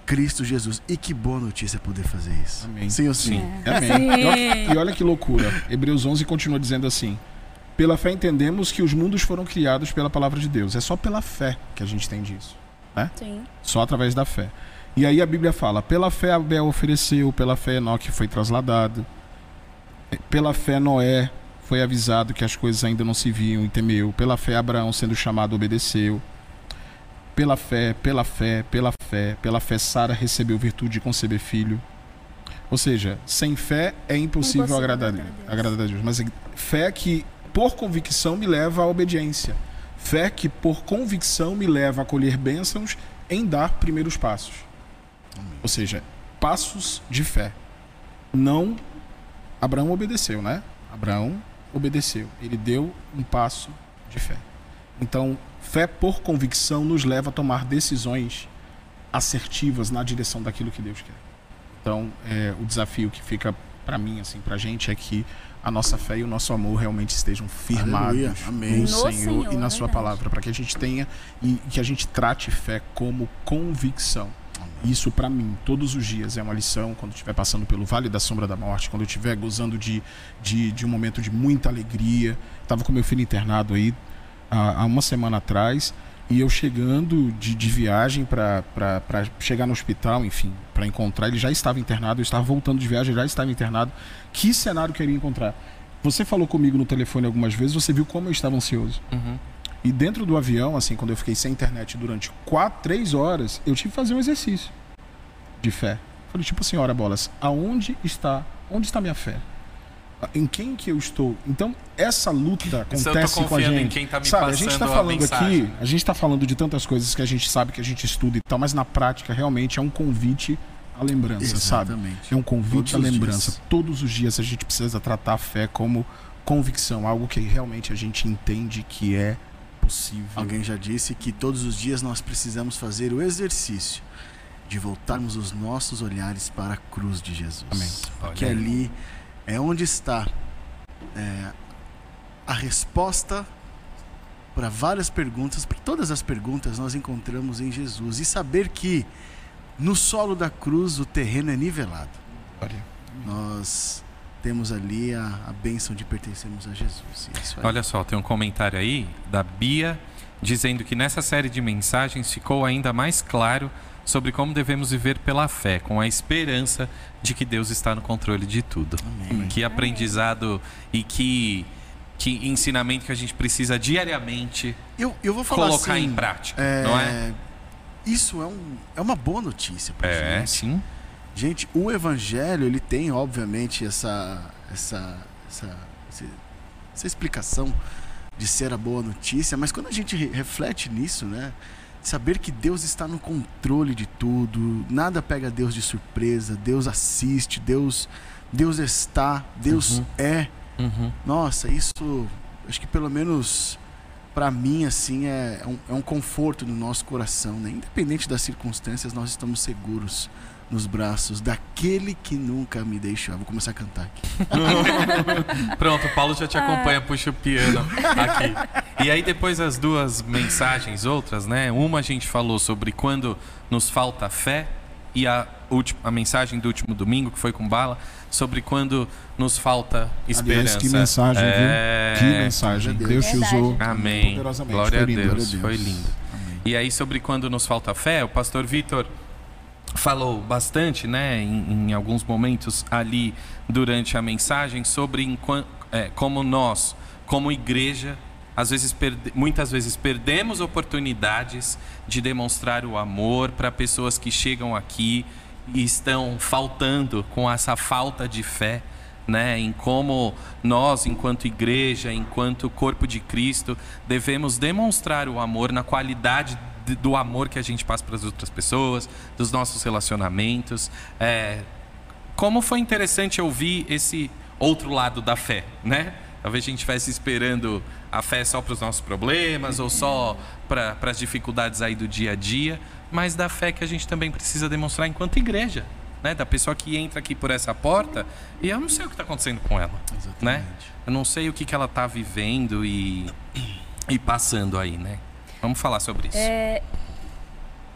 [SPEAKER 3] Cristo Jesus. E que boa notícia poder fazer isso.
[SPEAKER 2] Amém.
[SPEAKER 3] Sim ou sim?
[SPEAKER 2] Amém. E olha, e olha que loucura. Hebreus 11 continua dizendo assim: Pela fé entendemos que os mundos foram criados pela palavra de Deus. É só pela fé que a gente entende isso.
[SPEAKER 4] Sim.
[SPEAKER 2] Só através da fé. E aí a Bíblia fala: pela fé Abel ofereceu, pela fé Enoque foi trasladado, pela fé Noé foi avisado que as coisas ainda não se viam e temeu, pela fé Abraão sendo chamado obedeceu, pela fé, pela fé, pela fé, pela fé Sara recebeu virtude de conceber filho. Ou seja, sem fé é impossível,
[SPEAKER 4] Impossível
[SPEAKER 2] agradar, agradar a Deus. Mas fé que por convicção me leva à obediência. Fé que por convicção me leva a colher bênçãos em dar primeiros passos. Ou seja, passos de fé. Não Abraão obedeceu, né? Abraão obedeceu. Ele deu um passo de fé. Então, fé por convicção nos leva a tomar decisões assertivas na direção daquilo que Deus quer. Então, é, o desafio que fica para mim, assim, pra gente é que a nossa fé e o nosso amor realmente estejam firmados
[SPEAKER 3] Aleluia. Amém.
[SPEAKER 2] no
[SPEAKER 4] No
[SPEAKER 2] Senhor,
[SPEAKER 4] Senhor,
[SPEAKER 2] e na
[SPEAKER 4] é
[SPEAKER 2] Sua
[SPEAKER 4] verdade.
[SPEAKER 2] palavra, para que a gente tenha e que a gente trate fé como convicção. Isso para mim, todos os dias é uma lição quando estiver passando pelo vale da sombra da morte, quando eu estiver gozando de, de, de um momento de muita alegria. Estava com meu filho internado aí há, há uma semana atrás e eu chegando de, de viagem para chegar no hospital, enfim, para encontrar. Ele já estava internado, eu estava voltando de viagem, já estava internado. Que cenário que eu iria encontrar? Você falou comigo no telefone algumas vezes, você viu como eu estava ansioso.
[SPEAKER 1] Uhum.
[SPEAKER 2] E dentro do avião, assim, quando eu fiquei sem internet durante quatro, três horas, eu tive que fazer um exercício de fé. Falei, tipo assim, ora bolas, aonde está, onde está minha fé? Em quem que eu estou? Então, essa luta
[SPEAKER 1] Isso eu tô
[SPEAKER 2] acontece com a
[SPEAKER 1] confiando em
[SPEAKER 2] gente.
[SPEAKER 1] quem tá me
[SPEAKER 2] sabe, a gente tá
[SPEAKER 1] a
[SPEAKER 2] falando aqui, a gente tá falando de tantas coisas que a gente sabe que a gente estuda e tal, mas na prática realmente é um convite à lembrança, sabe?
[SPEAKER 3] Exatamente.
[SPEAKER 2] É um convite
[SPEAKER 3] Todos
[SPEAKER 2] à lembrança.
[SPEAKER 3] dias.
[SPEAKER 2] Todos os dias a gente precisa tratar a fé como convicção, algo que realmente a gente entende que é possível.
[SPEAKER 3] Alguém já disse que todos os dias nós precisamos fazer o exercício de voltarmos os nossos olhares para a cruz de Jesus.
[SPEAKER 2] Amém.
[SPEAKER 3] Porque ali é onde está é, a resposta para várias perguntas, para todas as perguntas nós encontramos em Jesus. E saber que no solo da cruz o terreno é nivelado.
[SPEAKER 2] Glória.
[SPEAKER 3] Nós temos ali a, a bênção de pertencermos a Jesus. É.
[SPEAKER 1] Olha só, tem um comentário aí da Bia dizendo que nessa série de mensagens ficou ainda mais claro sobre como devemos viver pela fé, com a esperança de que Deus está no controle de tudo.
[SPEAKER 3] Amém.
[SPEAKER 1] Que aprendizado e que, que ensinamento que a gente precisa diariamente
[SPEAKER 3] Eu, eu vou falar
[SPEAKER 1] colocar
[SPEAKER 3] assim,
[SPEAKER 1] em prática,
[SPEAKER 3] é,
[SPEAKER 1] não é?
[SPEAKER 3] Isso é, um, é uma boa notícia pra
[SPEAKER 1] É,
[SPEAKER 3] gente.
[SPEAKER 1] sim.
[SPEAKER 3] Gente, o evangelho, ele tem, obviamente, essa, essa, essa, esse- essa explicação de ser a boa notícia, mas quando a gente re- reflete nisso, né? Saber que Deus está no controle de tudo, nada pega Deus de surpresa, Deus assiste, Deus, Deus está, Deus
[SPEAKER 1] Uhum.
[SPEAKER 3] é.
[SPEAKER 1] Uhum.
[SPEAKER 3] Nossa, isso acho que pelo menos para mim assim é, é um, é um conforto no nosso coração, né? Independente das circunstâncias, nós estamos seguros nos braços daquele que nunca me deixou. Eu vou começar a cantar aqui.
[SPEAKER 1] Pronto, o Paulo já te acompanha, puxa o piano aqui. E aí depois as duas mensagens outras, né? Uma a gente falou sobre quando nos falta fé e a última a mensagem do último domingo que foi com bala sobre quando nos falta esperança.
[SPEAKER 2] Aliás, que mensagem,
[SPEAKER 1] É...
[SPEAKER 2] viu? Que mensagem.
[SPEAKER 3] A
[SPEAKER 2] Deus te usou
[SPEAKER 1] Amém.
[SPEAKER 2] poderosamente.
[SPEAKER 1] Glória a
[SPEAKER 2] Foi lindo.
[SPEAKER 1] Deus,
[SPEAKER 3] Glória a
[SPEAKER 1] foi
[SPEAKER 3] Deus.
[SPEAKER 1] lindo.
[SPEAKER 3] Amém.
[SPEAKER 1] E aí, sobre quando nos falta fé, o pastor Vitor falou bastante, né, em, em alguns momentos ali durante a mensagem, sobre é, como nós, como igreja, às vezes perde... muitas vezes perdemos oportunidades de demonstrar o amor para pessoas que chegam aqui e estão faltando com essa falta de fé. Né, em como nós, enquanto igreja, enquanto corpo de Cristo, devemos demonstrar o amor na qualidade do amor que a gente passa para as outras pessoas, dos nossos relacionamentos. É, como foi interessante ouvir esse outro lado da fé, né? Talvez a gente estivesse esperando a fé só para os nossos problemas ou só para as dificuldades aí do dia a dia, mas da fé que a gente também precisa demonstrar enquanto igreja, né? Da pessoa que entra aqui por essa porta e eu não sei o que está acontecendo com ela, Exatamente. né? Eu não sei o que, que ela está vivendo e, e passando aí, né? Vamos falar sobre isso.
[SPEAKER 4] É,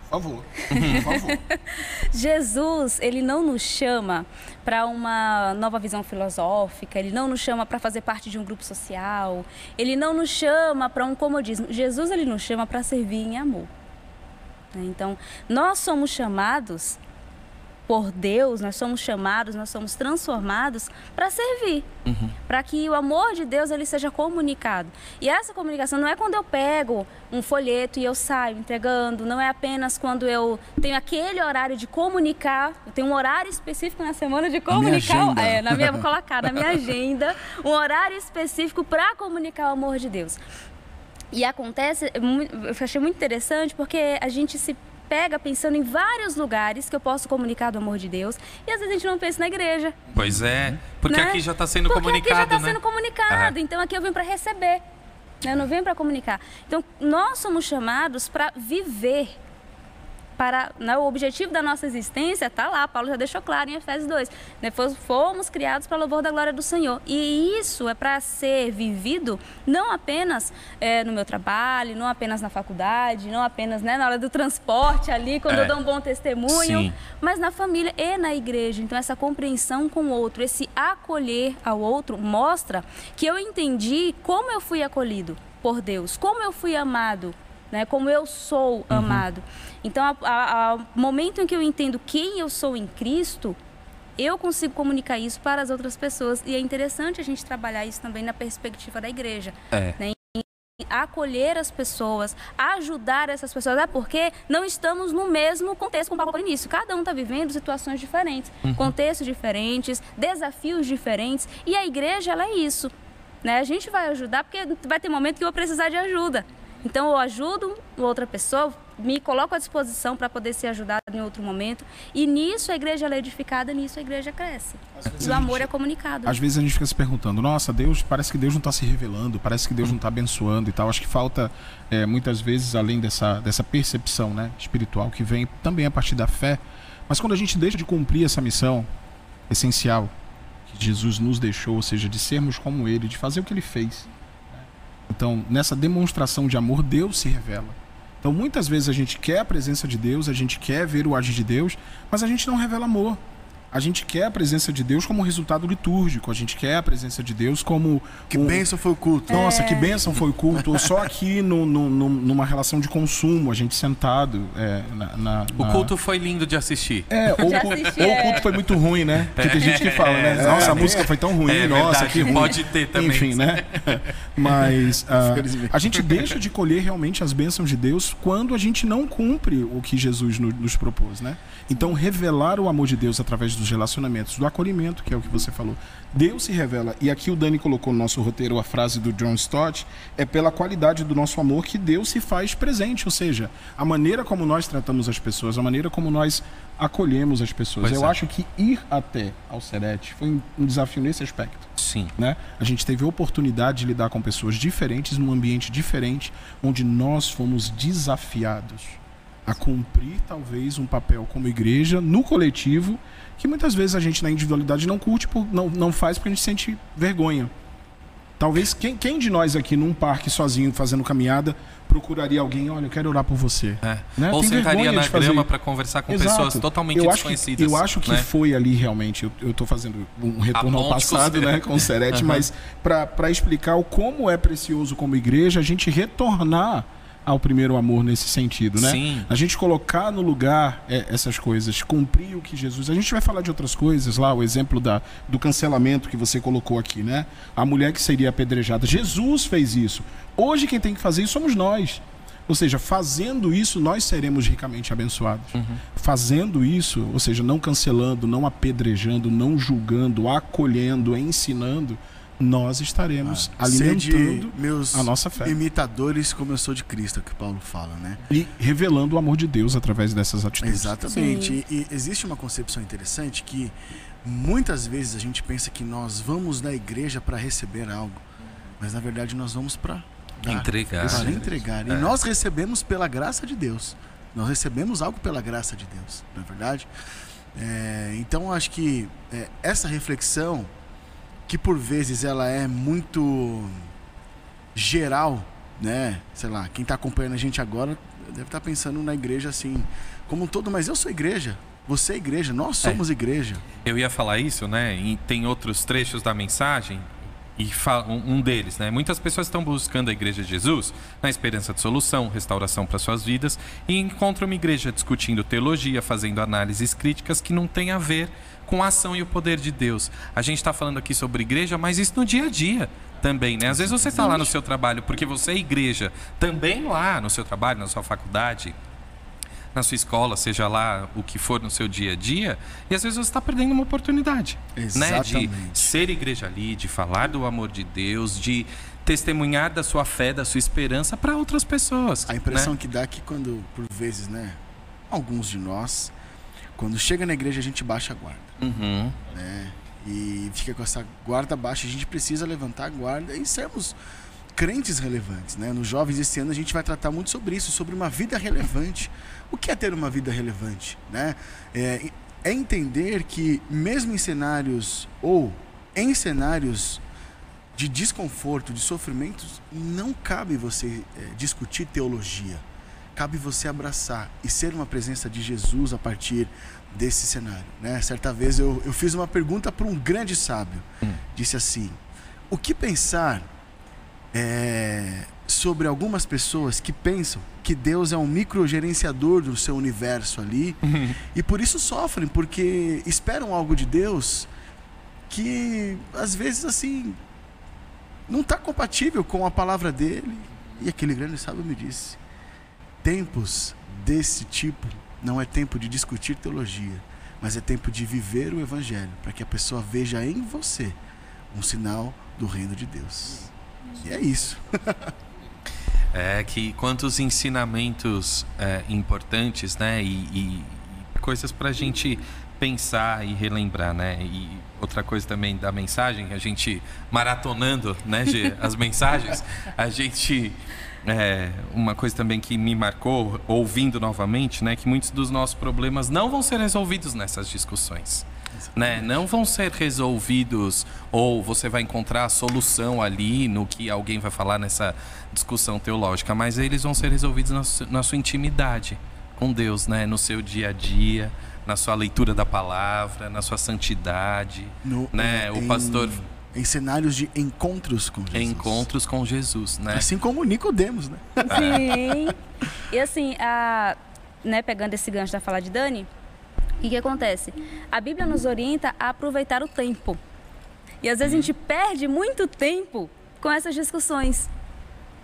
[SPEAKER 2] por favor. Por favor.
[SPEAKER 4] Jesus, ele não nos chama para uma nova visão filosófica, ele não nos chama para fazer parte de um grupo social, ele não nos chama para um comodismo. Jesus, ele nos chama para servir em amor. Então, nós somos chamados por Deus, nós somos chamados, nós somos transformados para servir, uhum. para que o amor de Deus ele seja comunicado. E essa comunicação não é quando eu pego um folheto e eu saio entregando, não é apenas quando eu tenho aquele horário de comunicar, eu tenho um horário específico na semana de comunicar,
[SPEAKER 2] na
[SPEAKER 4] é, na minha vou colocar na minha agenda um horário específico para comunicar o amor de Deus. E acontece, eu achei muito interessante porque a gente se pega pensando em vários lugares que eu posso comunicar do amor de Deus e às vezes a gente não pensa na igreja.
[SPEAKER 1] Pois é, porque né? aqui já está sendo
[SPEAKER 4] porque
[SPEAKER 1] comunicado.
[SPEAKER 4] Aqui já está
[SPEAKER 1] né?
[SPEAKER 4] sendo comunicado, então aqui eu vim para receber. Né? Eu não venho para comunicar. Então nós somos chamados para viver para né, o objetivo da nossa existência está lá, Paulo já deixou claro em Efésios 2. Né, fomos criados para louvor da glória do Senhor. E isso é para ser vivido não apenas é, no meu trabalho, não apenas na faculdade, não apenas né, na hora do transporte ali, quando é. eu dou um bom testemunho, Sim. mas na família e na igreja. Então, essa compreensão com o outro, esse acolher ao outro, mostra que eu entendi como eu fui acolhido por Deus, como eu fui amado né? Como eu sou uhum. Então, ao momento em que eu entendo quem eu sou em Cristo, eu consigo comunicar isso para as outras pessoas. E é interessante a gente trabalhar isso também na perspectiva da igreja.
[SPEAKER 1] É.
[SPEAKER 4] Né? acolher as pessoas, ajudar essas pessoas, é porque não estamos no mesmo contexto como Paulo no início. Cada um está vivendo situações diferentes, uhum. contextos diferentes, desafios diferentes, e a igreja ela é isso. Né? A gente vai ajudar porque vai ter momento que eu vou precisar de ajuda. Então eu ajudo outra pessoa, me coloco à disposição para poder ser ajudado em outro momento. E nisso a igreja é edificada, nisso a igreja cresce. E o amor
[SPEAKER 2] gente,
[SPEAKER 4] é comunicado.
[SPEAKER 2] Às vezes a gente fica se perguntando, nossa, Deus, parece que Deus não está se revelando, parece que Deus não está abençoando e tal. Acho que falta, é, muitas vezes, além dessa, dessa percepção né, espiritual que vem também a partir da fé. Mas quando a gente deixa de cumprir essa missão essencial que Jesus nos deixou, ou seja, de sermos como Ele, de fazer o que Ele fez então, nessa demonstração de amor, Deus se revela. Então, muitas vezes a gente quer a presença de Deus, a gente quer ver o agir de Deus, mas a gente não revela amor a gente quer a presença de Deus como resultado litúrgico, a gente quer a presença de Deus como.
[SPEAKER 3] Que um... bênção foi o culto.
[SPEAKER 2] Nossa, é. que bênção foi o culto. Ou só aqui no, no, no, numa relação de consumo, a gente sentado. É, na, na,
[SPEAKER 1] o culto foi lindo de assistir.
[SPEAKER 2] É, ou, assistir, ou o culto foi muito ruim, né? Porque tem gente que fala, né? É, nossa, a música foi tão ruim,
[SPEAKER 1] é
[SPEAKER 2] nossa,
[SPEAKER 1] verdade,
[SPEAKER 2] que ruim.
[SPEAKER 1] Pode ter também.
[SPEAKER 2] Enfim, né? Mas uh, a gente deixa de colher realmente as bênçãos de Deus quando a gente não cumpre o que Jesus nos propôs, né? Então, revelar o amor de Deus através dos relacionamentos, do acolhimento, que é o que você falou. Deus se revela, e aqui o Dani colocou no nosso roteiro a frase do John Stott, é pela qualidade do nosso amor que Deus se faz presente, ou seja, a maneira como nós tratamos as pessoas, a maneira como nós acolhemos as pessoas. Pois Eu é. acho que ir até ao Serete foi um desafio nesse aspecto.
[SPEAKER 1] Sim.
[SPEAKER 2] Né? A gente teve a oportunidade de lidar com pessoas diferentes, num ambiente diferente, onde nós fomos desafiados a cumprir talvez um papel como igreja no coletivo que muitas vezes a gente na individualidade não curte, por, não, não faz porque a gente sente vergonha. Talvez quem, quem de nós aqui num parque sozinho fazendo caminhada procuraria alguém, olha, eu quero orar por você.
[SPEAKER 1] É. Né? Ou Tem sentaria na grama para conversar com Exato. pessoas totalmente
[SPEAKER 2] eu
[SPEAKER 1] desconhecidas.
[SPEAKER 2] Que, eu acho que né? foi ali realmente, eu estou fazendo um retorno ao passado com né, com o Serete, uhum. mas para explicar o como é precioso como igreja a gente retornar ao primeiro amor nesse sentido, né?
[SPEAKER 1] Sim.
[SPEAKER 2] A gente colocar no lugar é, essas coisas, cumprir o que Jesus. A gente vai falar de outras coisas lá, o exemplo da, do cancelamento que você colocou aqui, né? A mulher que seria apedrejada. Jesus fez isso. Hoje quem tem que fazer isso somos nós. Ou seja, fazendo isso, nós seremos ricamente abençoados.
[SPEAKER 1] Uhum.
[SPEAKER 2] Fazendo isso, ou seja, não cancelando, não apedrejando, não julgando, acolhendo, ensinando, nós estaremos
[SPEAKER 3] Ah,
[SPEAKER 2] alimentando
[SPEAKER 3] meus
[SPEAKER 2] a nossa fé.
[SPEAKER 3] imitadores como eu sou de Cristo, é que Paulo fala, né?
[SPEAKER 2] e revelando o amor de Deus através dessas atitudes.
[SPEAKER 3] Exatamente. E, e existe uma concepção interessante que muitas vezes a gente pensa que nós vamos na igreja para receber algo, mas na verdade nós vamos para
[SPEAKER 1] Entregar.
[SPEAKER 3] para entregar. E
[SPEAKER 1] É.
[SPEAKER 3] nós recebemos pela graça de Deus. Nós recebemos algo pela graça de Deus, não é verdade? É, então acho que é, essa reflexão, que por vezes ela é muito geral, né? Sei lá, quem está acompanhando a gente agora deve estar pensando na igreja assim, como um todo, mas eu sou igreja. Você é igreja, nós somos igreja.
[SPEAKER 1] Eu ia falar isso, né? E tem outros trechos da mensagem. E um um deles, né? Muitas pessoas estão buscando a Igreja de Jesus na esperança de solução, restauração para suas vidas e encontram uma igreja discutindo teologia, fazendo análises críticas que não tem a ver com a ação e o poder de Deus. A gente está falando aqui sobre igreja, mas isso no dia a dia também, né? Às vezes você está lá no seu trabalho porque você é igreja, também lá no seu trabalho, na sua faculdade, na sua escola, seja lá o que for no seu dia a dia, e às vezes você está perdendo uma oportunidade, né? De
[SPEAKER 3] Exatamente.
[SPEAKER 1] ser igreja ali, de falar do amor de Deus, de testemunhar da sua fé, da sua esperança para outras pessoas.
[SPEAKER 3] A impressão
[SPEAKER 1] né?
[SPEAKER 3] que dá é que quando, por vezes, né, alguns de nós, quando chega na igreja a gente baixa a guarda,
[SPEAKER 1] Uhum.
[SPEAKER 3] né? E fica com essa guarda baixa, a gente precisa levantar a guarda e sermos crentes relevantes, né? Nos jovens esse ano a gente vai tratar muito sobre isso, sobre uma vida relevante. O que é ter uma vida relevante, né? É, é entender que mesmo em cenários ou em cenários de desconforto, de sofrimentos, não cabe você é, discutir teologia. Cabe você abraçar e ser uma presença de Jesus a partir desse cenário. Né? Certa vez eu, eu fiz uma pergunta para um grande sábio.
[SPEAKER 1] Hum.
[SPEAKER 3] Disse assim: O que pensar é, sobre algumas pessoas que pensam que Deus é um microgerenciador do seu universo ali e por isso sofrem, porque esperam algo de Deus que às vezes assim não está compatível com a palavra dele. E aquele grande sábio me disse: tempos desse tipo não é tempo de discutir teologia, mas é tempo de viver o evangelho, para que a pessoa veja em você um sinal do reino de Deus. E é isso.
[SPEAKER 1] É que quantos ensinamentos é, importantes, né? E, e- coisas para a gente pensar e relembrar, né? E outra coisa também da mensagem, a gente maratonando, né, Gê, as mensagens, a gente é, uma coisa também que me marcou, ouvindo novamente, né, que muitos dos nossos problemas não vão ser resolvidos nessas discussões. Né? Não vão ser resolvidos ou você vai encontrar a solução ali no que alguém vai falar nessa discussão teológica, mas eles vão ser resolvidos na, su- na sua intimidade com Deus, né? no seu dia a dia, na sua leitura da palavra, na sua santidade,
[SPEAKER 3] No-
[SPEAKER 1] né? O
[SPEAKER 3] em-
[SPEAKER 1] pastor
[SPEAKER 3] Em cenários de encontros com Jesus.
[SPEAKER 1] encontros com Jesus, né?
[SPEAKER 3] Assim como Nicodemos, né?
[SPEAKER 4] Sim. E assim, a, né, pegando esse gancho da fala de Dani, o que, que acontece? A Bíblia nos orienta a aproveitar o tempo. E às vezes a gente perde muito tempo com essas discussões.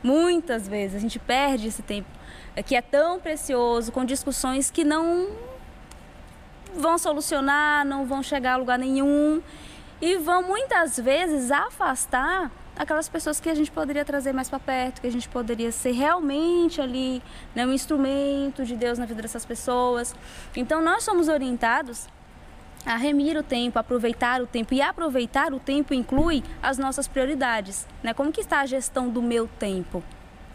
[SPEAKER 4] Muitas vezes a gente perde esse tempo eh, que é tão precioso com discussões que não vão solucionar, não vão chegar a lugar nenhum e vão muitas vezes afastar aquelas pessoas que a gente poderia trazer mais para perto, que a gente poderia ser realmente ali né, um instrumento de Deus na vida dessas pessoas. Então nós somos orientados a remir o tempo, aproveitar o tempo e aproveitar o tempo inclui as nossas prioridades, né? Como que está a gestão do meu tempo?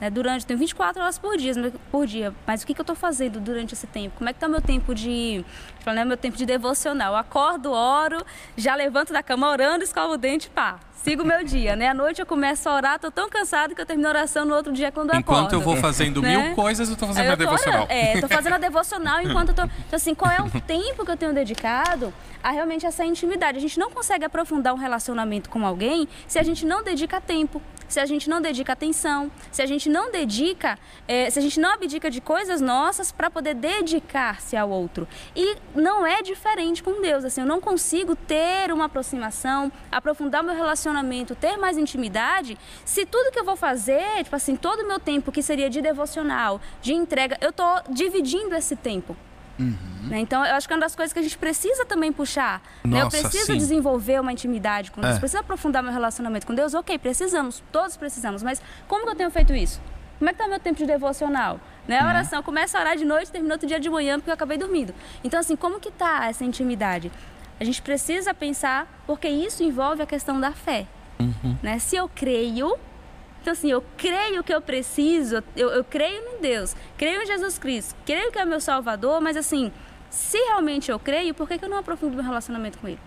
[SPEAKER 4] Né? Durante, tenho 24 horas por dia, por dia, mas o que, que eu estou fazendo durante esse tempo? Como é que está meu tempo de, falando, né, meu tempo de devocional? Eu acordo, oro, já levanto da cama orando, escovo o dente, pá, sigo o meu dia, né? À noite eu começo a orar, tô tão cansado que eu termino a oração no outro dia quando eu
[SPEAKER 1] Enquanto
[SPEAKER 4] acordo.
[SPEAKER 1] eu vou fazendo
[SPEAKER 4] Né?
[SPEAKER 1] mil coisas, eu tô fazendo a
[SPEAKER 4] eu tô
[SPEAKER 1] devocional.
[SPEAKER 4] orando. É, tô fazendo a devocional enquanto eu tô. Então, assim, qual é o tempo que eu tenho dedicado a realmente essa intimidade? A gente não consegue aprofundar um relacionamento com alguém se a gente não dedica tempo. Se a gente não dedica atenção, se a gente não dedica, é, se a gente não abdica de coisas nossas para poder dedicar-se ao outro. E não é diferente com Deus. Assim, eu não consigo ter uma aproximação, aprofundar meu relacionamento, ter mais intimidade, se tudo que eu vou fazer, tipo assim, todo o meu tempo que seria de devocional, de entrega, eu estou dividindo esse tempo. Uhum. Né? Então, eu acho que é uma das coisas que a gente precisa também puxar. Nossa, né? Eu preciso sim. desenvolver uma intimidade com Deus, é. preciso aprofundar meu relacionamento com Deus. Ok, precisamos, todos precisamos, mas como que eu tenho feito isso? Como é que está o meu tempo de devocional? Né? A uhum. oração, começa a orar de noite, termina outro dia de manhã porque eu acabei dormindo. Então, assim, como que está essa intimidade? A gente precisa pensar, porque isso envolve a questão da fé. Uhum. Né? Se eu creio, então, assim, eu creio que eu preciso, eu, eu creio em Deus, creio em Jesus Cristo, creio que é meu Salvador, mas, assim, se realmente eu creio, por que, que eu não aprofundo meu relacionamento com Ele?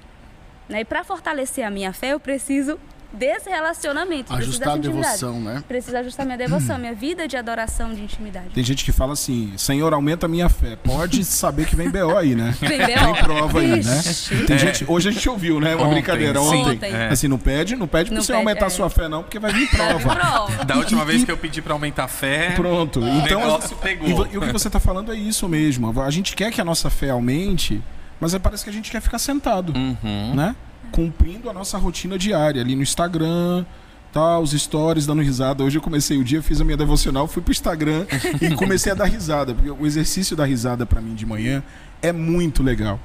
[SPEAKER 4] Né? E para fortalecer a minha fé, eu preciso desse relacionamento.
[SPEAKER 3] Ajustar a devoção, né?
[SPEAKER 4] Precisa ajustar minha devoção, minha vida de adoração, de intimidade.
[SPEAKER 2] Tem gente que fala assim, Senhor, aumenta a minha fé. Pode saber que vem B.O. aí, né?
[SPEAKER 4] Vem B.O.
[SPEAKER 2] Tem prova aí, né? Tem é. gente, hoje a gente ouviu, né? Uma ontem, brincadeira ontem. ontem. É. Assim, não pede, não pede pra você pede, aumentar a é. sua fé não, porque vai vir prova.
[SPEAKER 1] prova. Da última vez que eu pedi pra aumentar a fé...
[SPEAKER 2] Pronto. Então, negócio pegou. E, e o que você tá falando é isso mesmo. A gente quer que a nossa fé aumente, mas parece que a gente quer ficar sentado, uhum. né? Cumprindo a nossa rotina diária ali no Instagram, tá, os stories dando risada. Hoje eu comecei o dia, fiz a minha devocional, fui pro Instagram e comecei a dar risada, porque o exercício da risada para mim de manhã é muito legal.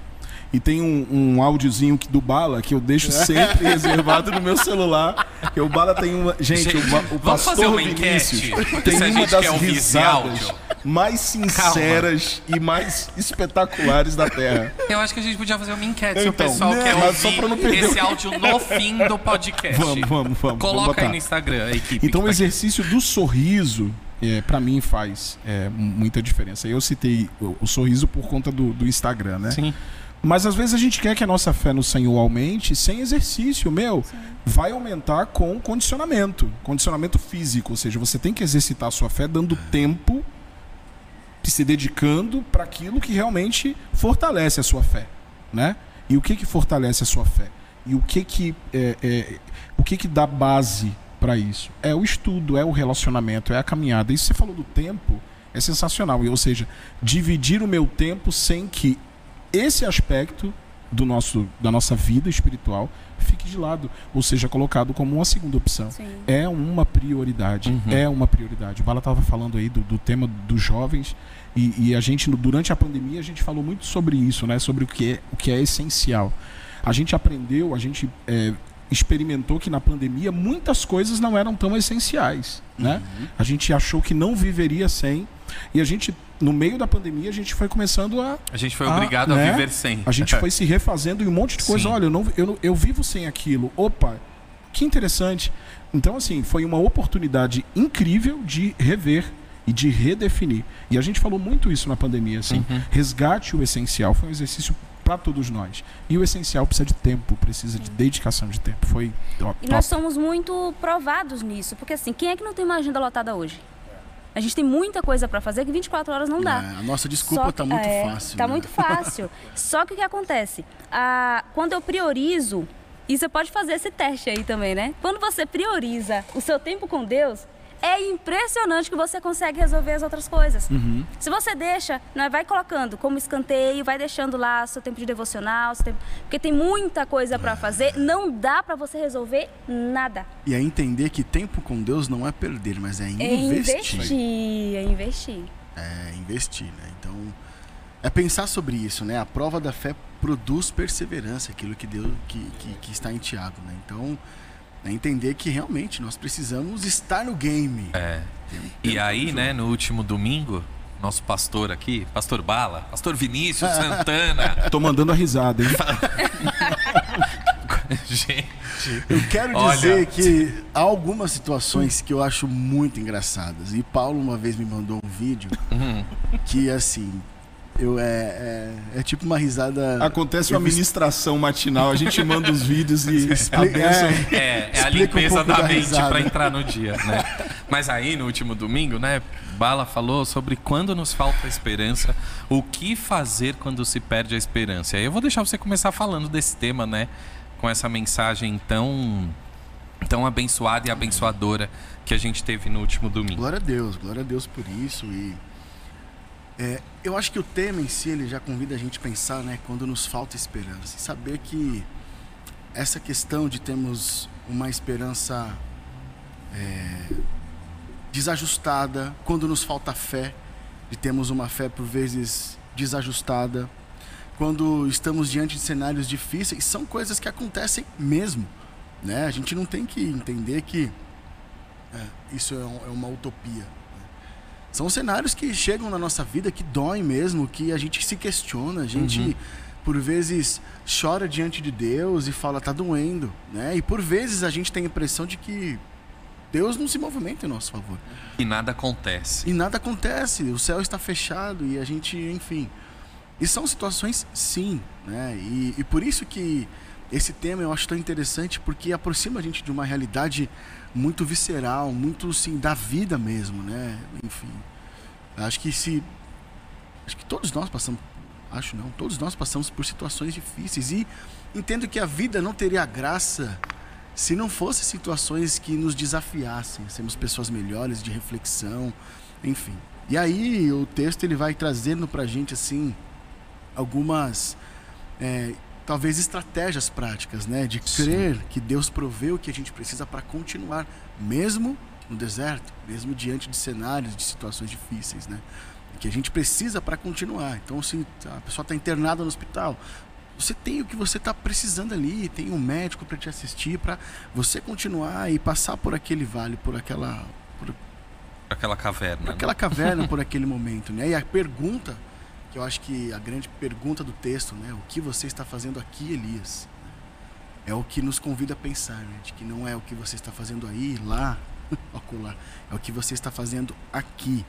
[SPEAKER 2] E tem um, um áudiozinho do Bala que eu deixo sempre reservado no meu celular. Que o Bala tem uma. Gente, gente o, o pastor Vinícius tem uma das risadas mais sinceras Calma. e mais espetaculares da Terra.
[SPEAKER 1] Eu acho que a gente podia fazer uma enquete então, se o então, pessoal né, quer ouvir esse áudio no fim do podcast.
[SPEAKER 2] Vamos, vamos, vamos.
[SPEAKER 1] Coloca
[SPEAKER 2] vamos
[SPEAKER 1] aí no Instagram, a equipe.
[SPEAKER 2] Então o tá exercício aqui. do sorriso é, para mim faz é, muita diferença. Eu citei o, o sorriso por conta do, do, Instagram, né?
[SPEAKER 1] Sim.
[SPEAKER 2] Mas às vezes a gente quer que a nossa fé no Senhor aumente sem exercício, meu. Sim. Vai aumentar com condicionamento, condicionamento físico, ou seja, você tem que exercitar a sua fé dando tempo, se dedicando para aquilo que realmente fortalece a sua fé, né? E o que que fortalece a sua fé? E o que que é, é o que que dá base para isso? É o estudo, é o relacionamento, é a caminhada. Isso você falou do tempo, é sensacional. Ou seja, dividir o meu tempo sem que esse aspecto do nosso, da nossa vida espiritual fique de lado, ou seja, colocado como uma segunda opção. Sim. É uma prioridade, uhum. é uma prioridade. O Bala estava falando aí do, do, tema dos jovens e, e, a gente, durante a pandemia, a gente falou muito sobre isso, né? sobre o que é, o que é essencial. A gente aprendeu, a gente é, experimentou que na pandemia muitas coisas não eram tão essenciais. Né? Uhum. A gente achou que não viveria sem, e a gente no meio da pandemia, a gente foi começando a.
[SPEAKER 1] A gente foi obrigado a, né? a viver sem.
[SPEAKER 2] A gente foi se refazendo em um monte de coisa. Sim. Olha, eu, não, eu, eu vivo sem aquilo. Opa, que interessante. Então, assim, foi uma oportunidade incrível de rever e de redefinir. E a gente falou muito isso na pandemia, assim. Uhum. Resgate o essencial. Foi um exercício para todos nós. E o essencial precisa de tempo, precisa de dedicação de tempo. Foi
[SPEAKER 4] top. E nós somos muito provados nisso, porque assim, quem é que não tem uma agenda lotada hoje? A gente tem muita coisa para fazer que 24 horas não dá.
[SPEAKER 3] É, a nossa desculpa está muito é, fácil.
[SPEAKER 4] Tá né? muito fácil. Só que o que acontece? Ah, quando eu priorizo, e você pode fazer esse teste aí também, né? Quando você prioriza o seu tempo com Deus, é impressionante que você consegue resolver as outras coisas. Uhum. Se você deixa, né, vai colocando como escanteio, vai deixando lá seu tempo de devocional, tempo... porque tem muita coisa para fazer, não dá para você resolver nada.
[SPEAKER 3] E é entender que tempo com Deus não é perder, mas é investir.
[SPEAKER 4] É investir, é investir.
[SPEAKER 3] É investir, né? Então, é pensar sobre isso, né? A prova da fé produz perseverança, aquilo que Deus que, que, que está em Tiago, né? Então, é entender que realmente nós precisamos estar no game.
[SPEAKER 1] É. e aí, né, no último domingo, nosso pastor aqui, pastor Bala, pastor Vinícius Santana.
[SPEAKER 2] Tô mandando a risada, hein?
[SPEAKER 3] Gente. Eu quero Olha, dizer que há algumas situações que eu acho muito engraçadas. E Paulo uma vez me mandou um vídeo uhum. que assim, eu, é, é, é, tipo uma risada.
[SPEAKER 2] Acontece uma ministração matinal, a gente manda os vídeos e a
[SPEAKER 1] bênção, é, é, é a limpeza um da, da mente para entrar no dia, né? Mas aí no último domingo, né, Bala falou sobre quando nos falta esperança, o que fazer quando se perde a esperança. E aí eu vou deixar você começar falando desse tema, né, com essa mensagem tão tão abençoada e abençoadora que a gente teve no último domingo.
[SPEAKER 3] Glória a Deus, glória a Deus por isso. E é, eu acho que o tema em si ele já convida a gente a pensar, né, quando nos falta esperança, e saber que essa questão de termos uma esperança é, desajustada, quando nos falta fé, de termos uma fé por vezes desajustada, quando estamos diante de cenários difíceis, são coisas que acontecem mesmo. Né? A gente não tem que entender que é, isso é, é, uma utopia. São cenários que chegam na nossa vida que doem mesmo, que a gente se questiona, a gente uhum. por vezes chora diante de Deus e fala tá doendo, né? E por vezes a gente tem a impressão de que Deus não se movimenta em nosso favor.
[SPEAKER 1] E nada acontece.
[SPEAKER 3] E nada acontece, o céu está fechado e a gente, enfim. E são situações, sim, né? E, e por isso que esse tema eu acho tão interessante porque aproxima a gente de uma realidade muito visceral, muito sim da vida mesmo, né? Enfim, acho que se acho que todos nós passamos, acho não, todos nós passamos por situações difíceis e entendo que a vida não teria graça se não fosse situações que nos desafiassem, sermos pessoas melhores de reflexão, enfim. E aí o texto ele vai trazendo para gente assim algumas é, talvez estratégias práticas, né, de crer Sim. que Deus proveu o que a gente precisa para continuar, mesmo no deserto, mesmo diante de cenários, de situações difíceis, né, que a gente precisa para continuar. Então, se a pessoa está internada no hospital, você tem o que você está precisando ali, tem um médico para te assistir, para você continuar e passar por aquele vale, por aquela, por,
[SPEAKER 1] aquela caverna, por
[SPEAKER 3] né? aquela caverna, por aquele momento, né? E a pergunta que eu acho que a grande pergunta do texto, né? O que você está fazendo aqui, Elias? É o que nos convida a pensar, né? De que não é o que você está fazendo aí, lá, ocular. É o que você está fazendo aqui.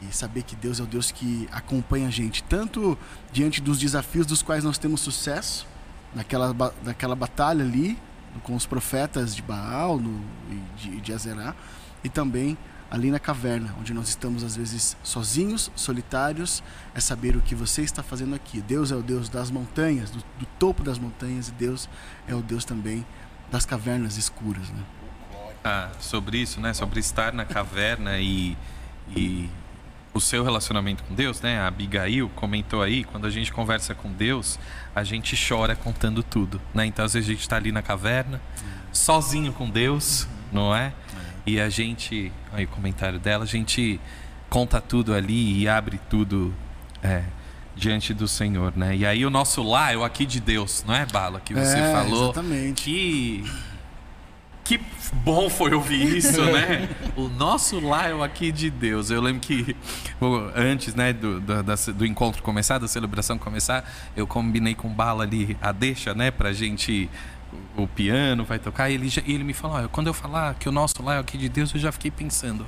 [SPEAKER 3] E saber que Deus é o Deus que acompanha a gente, tanto diante dos desafios dos quais nós temos sucesso, naquela, naquela batalha ali, com os profetas de Baal no, e de, de Azerá, e também ali na caverna, onde nós estamos às vezes sozinhos, solitários, é saber o que você está fazendo aqui. Deus é o Deus das montanhas, do, do topo das montanhas, e Deus é o Deus também das cavernas escuras, né?
[SPEAKER 1] Ah, sobre isso, né? Sobre estar na caverna e, e o seu relacionamento com Deus, né? A Abigail comentou aí, quando a gente conversa com Deus, a gente chora contando tudo, né? Então às vezes a gente está ali na caverna, sozinho com Deus, não é? E a gente, aí o comentário dela, a gente conta tudo ali e abre tudo é, diante do Senhor, né? E aí o nosso lá é o aqui de Deus, não é, Bala? Que você é, falou.
[SPEAKER 3] Exatamente.
[SPEAKER 1] Que que bom foi ouvir isso, né? o nosso lá é o aqui de Deus. Eu lembro que antes, né, do, do, do, encontro começar, da celebração começar, eu combinei com Bala ali a deixa, né, pra gente o piano vai tocar. E ele, ele me falou: quando eu falar que o nosso lá é aqui de Deus, eu já fiquei pensando.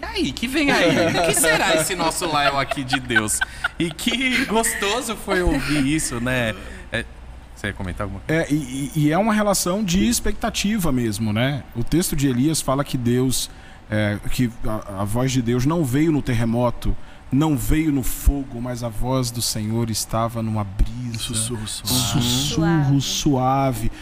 [SPEAKER 1] E aí, que vem aí? O que será esse nosso lá é aqui de Deus? E que gostoso foi ouvir isso, né? É, você ia comentar alguma
[SPEAKER 2] coisa? É, e, e, é uma relação de expectativa mesmo, né? O texto de Elias fala que Deus, é, que a, a voz de Deus não veio no terremoto, não veio no fogo, mas a voz do Senhor estava numa brisa,
[SPEAKER 3] sussurro suave.
[SPEAKER 2] Sussurro suave.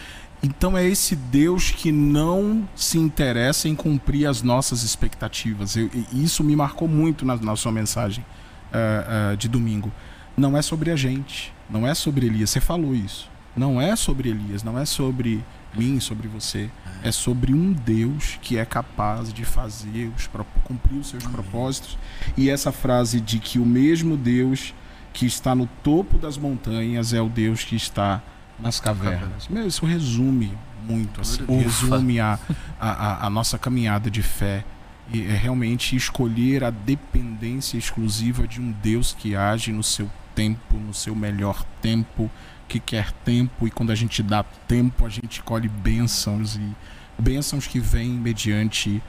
[SPEAKER 2] Então é esse Deus que não se interessa em cumprir as nossas expectativas. Eu, isso me marcou muito na, na sua mensagem uh, uh, de domingo. Não é sobre a gente, não é sobre Elias. Você falou isso. Não é sobre Elias, não é sobre mim, sobre você. É sobre um Deus que é capaz de fazer, os, cumprir os seus Amém. propósitos. E essa frase de que o mesmo Deus que está no topo das montanhas é o Deus que está nas cavernas. Meu, isso resume muito, assim, resume a, a, a nossa caminhada de fé. E é realmente escolher a dependência exclusiva de um Deus que age no seu tempo, no seu melhor tempo, que quer tempo e quando a gente dá tempo a gente colhe bênçãos e bênçãos que vêm mediante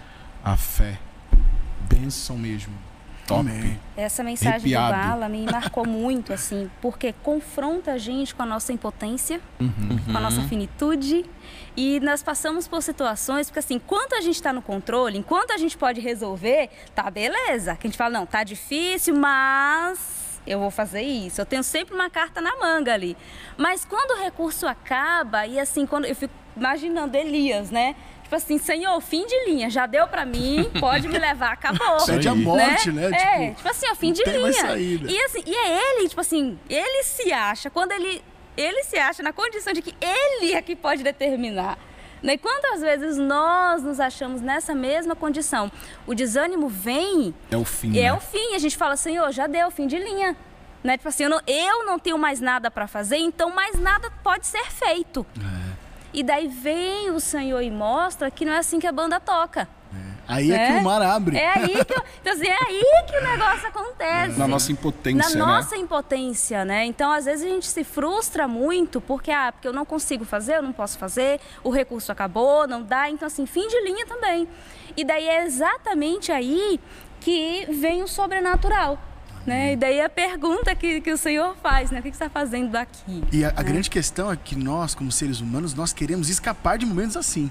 [SPEAKER 2] a fé. Bênção mesmo. Top. Amém.
[SPEAKER 4] Essa mensagem Arrepiado. do Bala me marcou muito, assim, porque confronta a gente com a nossa impotência, uhum. com a nossa finitude. E nós passamos por situações, porque assim, enquanto a gente está no controle, enquanto a gente pode resolver, tá beleza. Que a gente fala, não, tá difícil, mas eu vou fazer isso. Eu tenho sempre uma carta na manga ali. Mas quando o recurso acaba, e assim, quando eu fico imaginando Elias, né? Tipo assim, Senhor, fim de linha, já deu pra mim, pode me levar, acabou.
[SPEAKER 3] Pede a
[SPEAKER 2] aí.
[SPEAKER 3] morte, né?
[SPEAKER 4] É,
[SPEAKER 3] Tipo,
[SPEAKER 4] tipo assim, ó, fim de linha. E assim, e é ele, tipo assim, ele se acha, quando ele, ele se acha na condição de que ele é que pode determinar. Né? E quantas vezes nós nos achamos nessa mesma condição? O desânimo vem
[SPEAKER 2] É o fim.
[SPEAKER 4] e é
[SPEAKER 2] né?
[SPEAKER 4] o fim. A gente fala, Senhor, já deu, fim de linha. Né? Tipo assim, eu não, eu não tenho mais nada para fazer, então mais nada pode ser feito. E daí vem o Senhor e mostra que não é assim que a banda toca.
[SPEAKER 3] Aí é, que o mar abre.
[SPEAKER 4] É aí que, eu- então, assim, é aí que o negócio acontece.
[SPEAKER 2] Na nossa impotência,
[SPEAKER 4] Na
[SPEAKER 2] né?
[SPEAKER 4] nossa impotência, né? Então, às vezes a gente se frustra muito porque, ah, porque eu não consigo fazer, eu não posso fazer, o recurso acabou, não dá. Então, assim, fim de linha também. E daí é exatamente aí que vem o sobrenatural. Né? E daí a pergunta que, que o Senhor faz, né? O que que você está fazendo aqui?
[SPEAKER 3] E a, a grande questão é que nós, como seres humanos, nós queremos escapar de momentos assim.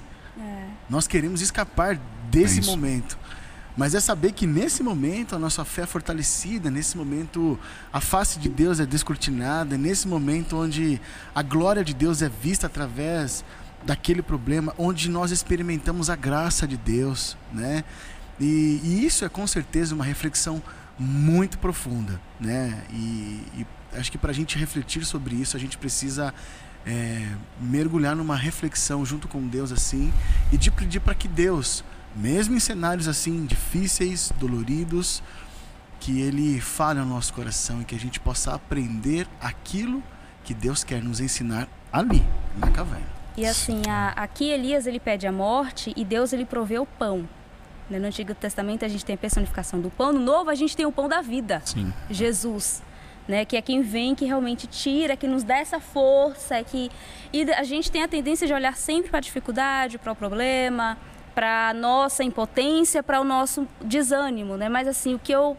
[SPEAKER 3] Nós queremos escapar desse
[SPEAKER 2] É
[SPEAKER 3] momento. Mas é saber que nesse momento a nossa fé é fortalecida, nesse momento a face de Deus é descortinada, é nesse momento onde a glória de Deus é vista através daquele problema, onde nós experimentamos a graça de Deus, né? E, e isso é com certeza uma reflexão muito profunda, né? E, e acho que para a gente refletir sobre isso, a gente precisa é, mergulhar numa reflexão junto com Deus assim e de pedir para que Deus, mesmo em cenários assim difíceis, doloridos, que Ele fale ao nosso coração e que a gente possa aprender aquilo que Deus quer nos ensinar ali, na caverna.
[SPEAKER 4] E assim, a- aqui Elias ele pede a morte e Deus ele provê o pão. Né? No Antigo Testamento a gente tem a personificação do pão, no Novo a gente tem o pão da vida.
[SPEAKER 2] Sim.
[SPEAKER 4] Jesus, né? Que é quem vem, que realmente tira, que nos dá essa força, é que e a gente tem a tendência de olhar sempre para a dificuldade, para o problema, para nossa impotência, para o nosso desânimo, né? Mas assim, o que eu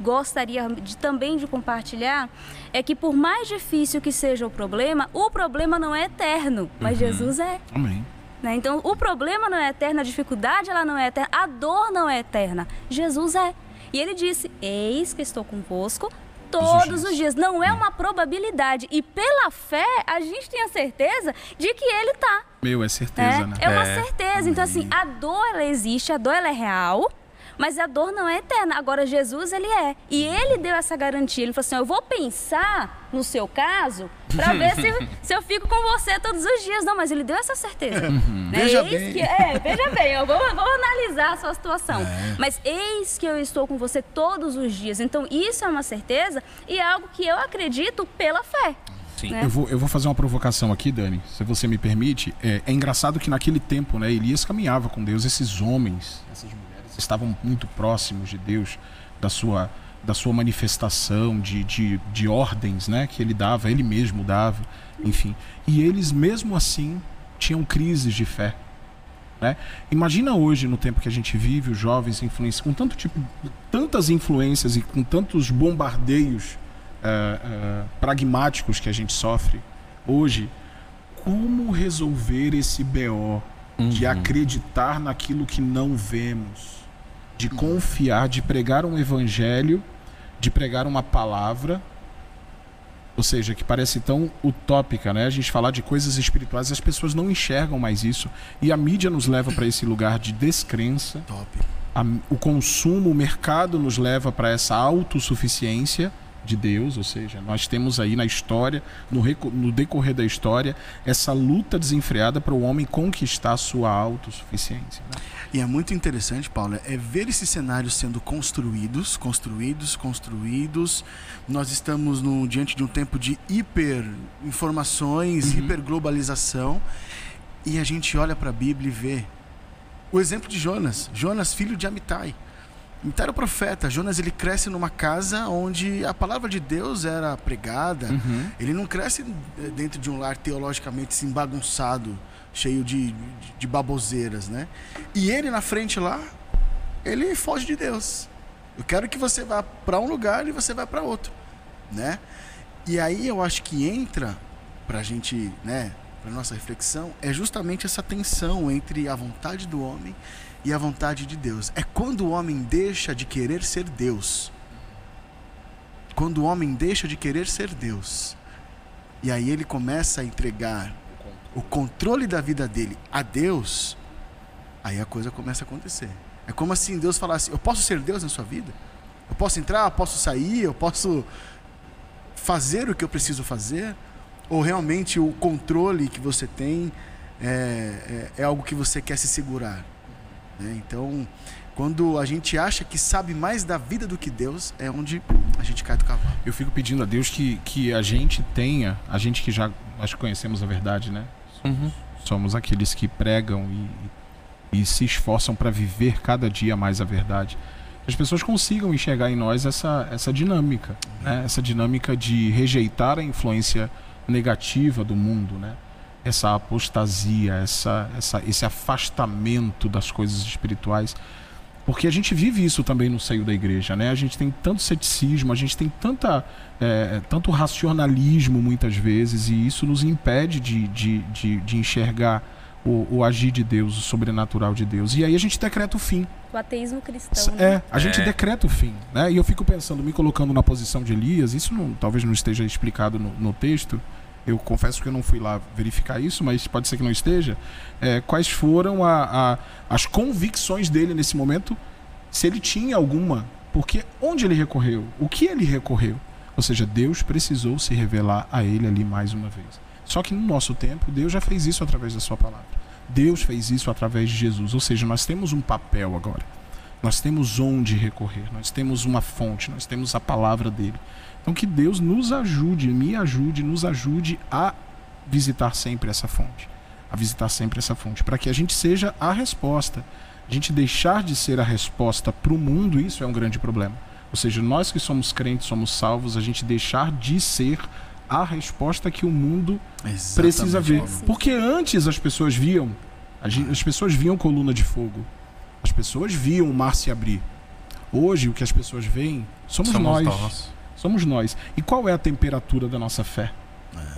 [SPEAKER 4] gostaria de, também de compartilhar é que por mais difícil que seja o problema, o problema não é eterno, mas Jesus é.
[SPEAKER 2] Amém.
[SPEAKER 4] Né? Então, o problema não é eterno, a dificuldade ela não é eterna, a dor não é eterna. Jesus é. E ele disse: Eis que estou convosco todos os dias. Não é uma probabilidade. E pela fé, a gente tem a certeza de que ele está.
[SPEAKER 2] Meu, é certeza,
[SPEAKER 4] É,
[SPEAKER 2] né?
[SPEAKER 4] é uma
[SPEAKER 1] É.
[SPEAKER 4] certeza. Então, assim, a dor ela existe, a dor ela é real. Mas a dor não é eterna. Agora, Jesus, ele é. E ele deu essa garantia. Ele falou assim: Eu vou pensar no seu caso para ver se, se eu fico com você todos os dias. Não, mas ele deu essa certeza. Né?
[SPEAKER 3] Veja
[SPEAKER 4] Eis
[SPEAKER 3] bem.
[SPEAKER 4] Que, é, veja bem, eu vou, vou analisar a sua situação. Mas eis que eu estou com você todos os dias. Então, isso é uma certeza e é algo que eu acredito pela fé.
[SPEAKER 1] Sim.
[SPEAKER 4] né?
[SPEAKER 2] Eu vou, eu vou fazer uma provocação aqui, Dani, se você me permite. É, é engraçado que naquele tempo, né, Elias caminhava com Deus, esses homens, essas mulheres estavam muito próximos de Deus, da sua, da sua manifestação, de, de, de ordens né, que ele dava, ele mesmo dava, enfim. E eles, mesmo assim, tinham crises de fé. Né? Imagina hoje, no tempo que a gente vive, os jovens influências, com tanto tipo, tantas influências e com tantos bombardeios eh, eh, pragmáticos que a gente sofre hoje, como resolver esse BO de acreditar naquilo que não vemos, de confiar, de pregar um evangelho, de pregar uma palavra, ou seja, que parece tão utópica, né? A gente falar de coisas espirituais, as pessoas não enxergam mais isso e a mídia nos leva para esse lugar de descrença a- o consumo, o mercado nos leva para essa autossuficiência de Deus, ou seja, nós temos aí na história, no, no decorrer da história, essa luta desenfreada para o homem conquistar a sua autossuficiência. né?
[SPEAKER 3] E é muito interessante, Paula, é ver esses cenários sendo construídos, construídos, construídos. Nós estamos no, diante de um tempo de hiper informações, hiperglobalização, e a gente olha para a Bíblia e vê o exemplo de Jonas, Jonas, filho de Amitai. Amitai era o profeta. Jonas ele cresce numa casa onde a palavra de Deus era pregada. Ele não cresce eh, dentro de um lar teologicamente assim, bagunçado, cheio de, de, baboseiras, né? E ele na frente lá, ele foge de Deus. Eu quero que você vá para um lugar e você vai para outro, né? E aí eu acho que entra para a gente, né, para nossa reflexão, é justamente essa tensão entre a vontade do homem e a vontade de Deus. É quando o homem deixa de querer ser Deus. Quando o homem deixa de querer ser Deus. E aí ele começa a entregar o controle da vida dele a Deus, aí a coisa começa a acontecer. É como assim Deus falasse: Eu posso ser Deus na sua vida? Eu posso entrar, eu posso sair, eu posso fazer o que eu preciso fazer? Ou realmente o controle que você tem é, é, é algo que você quer se segurar? Né? Então, quando a gente acha que sabe mais da vida do que Deus, é onde a gente cai do cavalo.
[SPEAKER 2] Eu fico pedindo a Deus que, que a gente tenha, a gente que já nós conhecemos a verdade, né?
[SPEAKER 1] Uhum.
[SPEAKER 2] Somos aqueles que pregam e, e se esforçam para viver cada dia mais a verdade. As pessoas consigam enxergar em nós essa, essa dinâmica, né? essa dinâmica de rejeitar a influência negativa do mundo, né? essa apostasia, essa, essa, esse afastamento das coisas espirituais. Porque a gente vive isso também no seio da igreja, né? A gente tem tanto ceticismo, a gente tem tanta, é, tanto racionalismo muitas vezes, e isso nos impede de, de, de, de enxergar o, o, agir de Deus, o sobrenatural de Deus. E aí a gente decreta o fim.
[SPEAKER 4] O ateísmo cristão.
[SPEAKER 2] É,
[SPEAKER 4] né?
[SPEAKER 2] a gente
[SPEAKER 1] É.
[SPEAKER 2] decreta o fim. Né? E eu fico pensando, me colocando na posição de Elias, isso não- talvez não esteja explicado no, no texto. Eu confesso que eu não fui lá verificar isso, mas pode ser que não esteja. É, quais foram a- a- as convicções dele nesse momento? Se ele tinha alguma. Porque onde ele recorreu? O que ele recorreu? Ou seja, Deus precisou se revelar a ele ali mais uma vez. Só que no nosso tempo, Deus já fez isso através da sua palavra. Deus fez isso através de Jesus. Ou seja, nós temos um papel agora. Nós temos onde recorrer, nós temos uma fonte, nós temos a palavra dele. Então que Deus nos ajude, me ajude, nos ajude a visitar sempre essa fonte. A visitar sempre essa fonte, para que a gente seja a resposta. A gente deixar de ser a resposta para o mundo, isso é um grande problema. Ou seja, nós que somos crentes, somos salvos, a gente deixar de ser a resposta que o mundo precisa ver. Porque antes as pessoas viam, as pessoas viam coluna de fogo. As pessoas viam o mar se abrir. Hoje o que as pessoas veem somos,
[SPEAKER 1] Somos
[SPEAKER 2] nós.
[SPEAKER 1] nós.
[SPEAKER 2] Somos nós. E qual é a temperatura da nossa fé?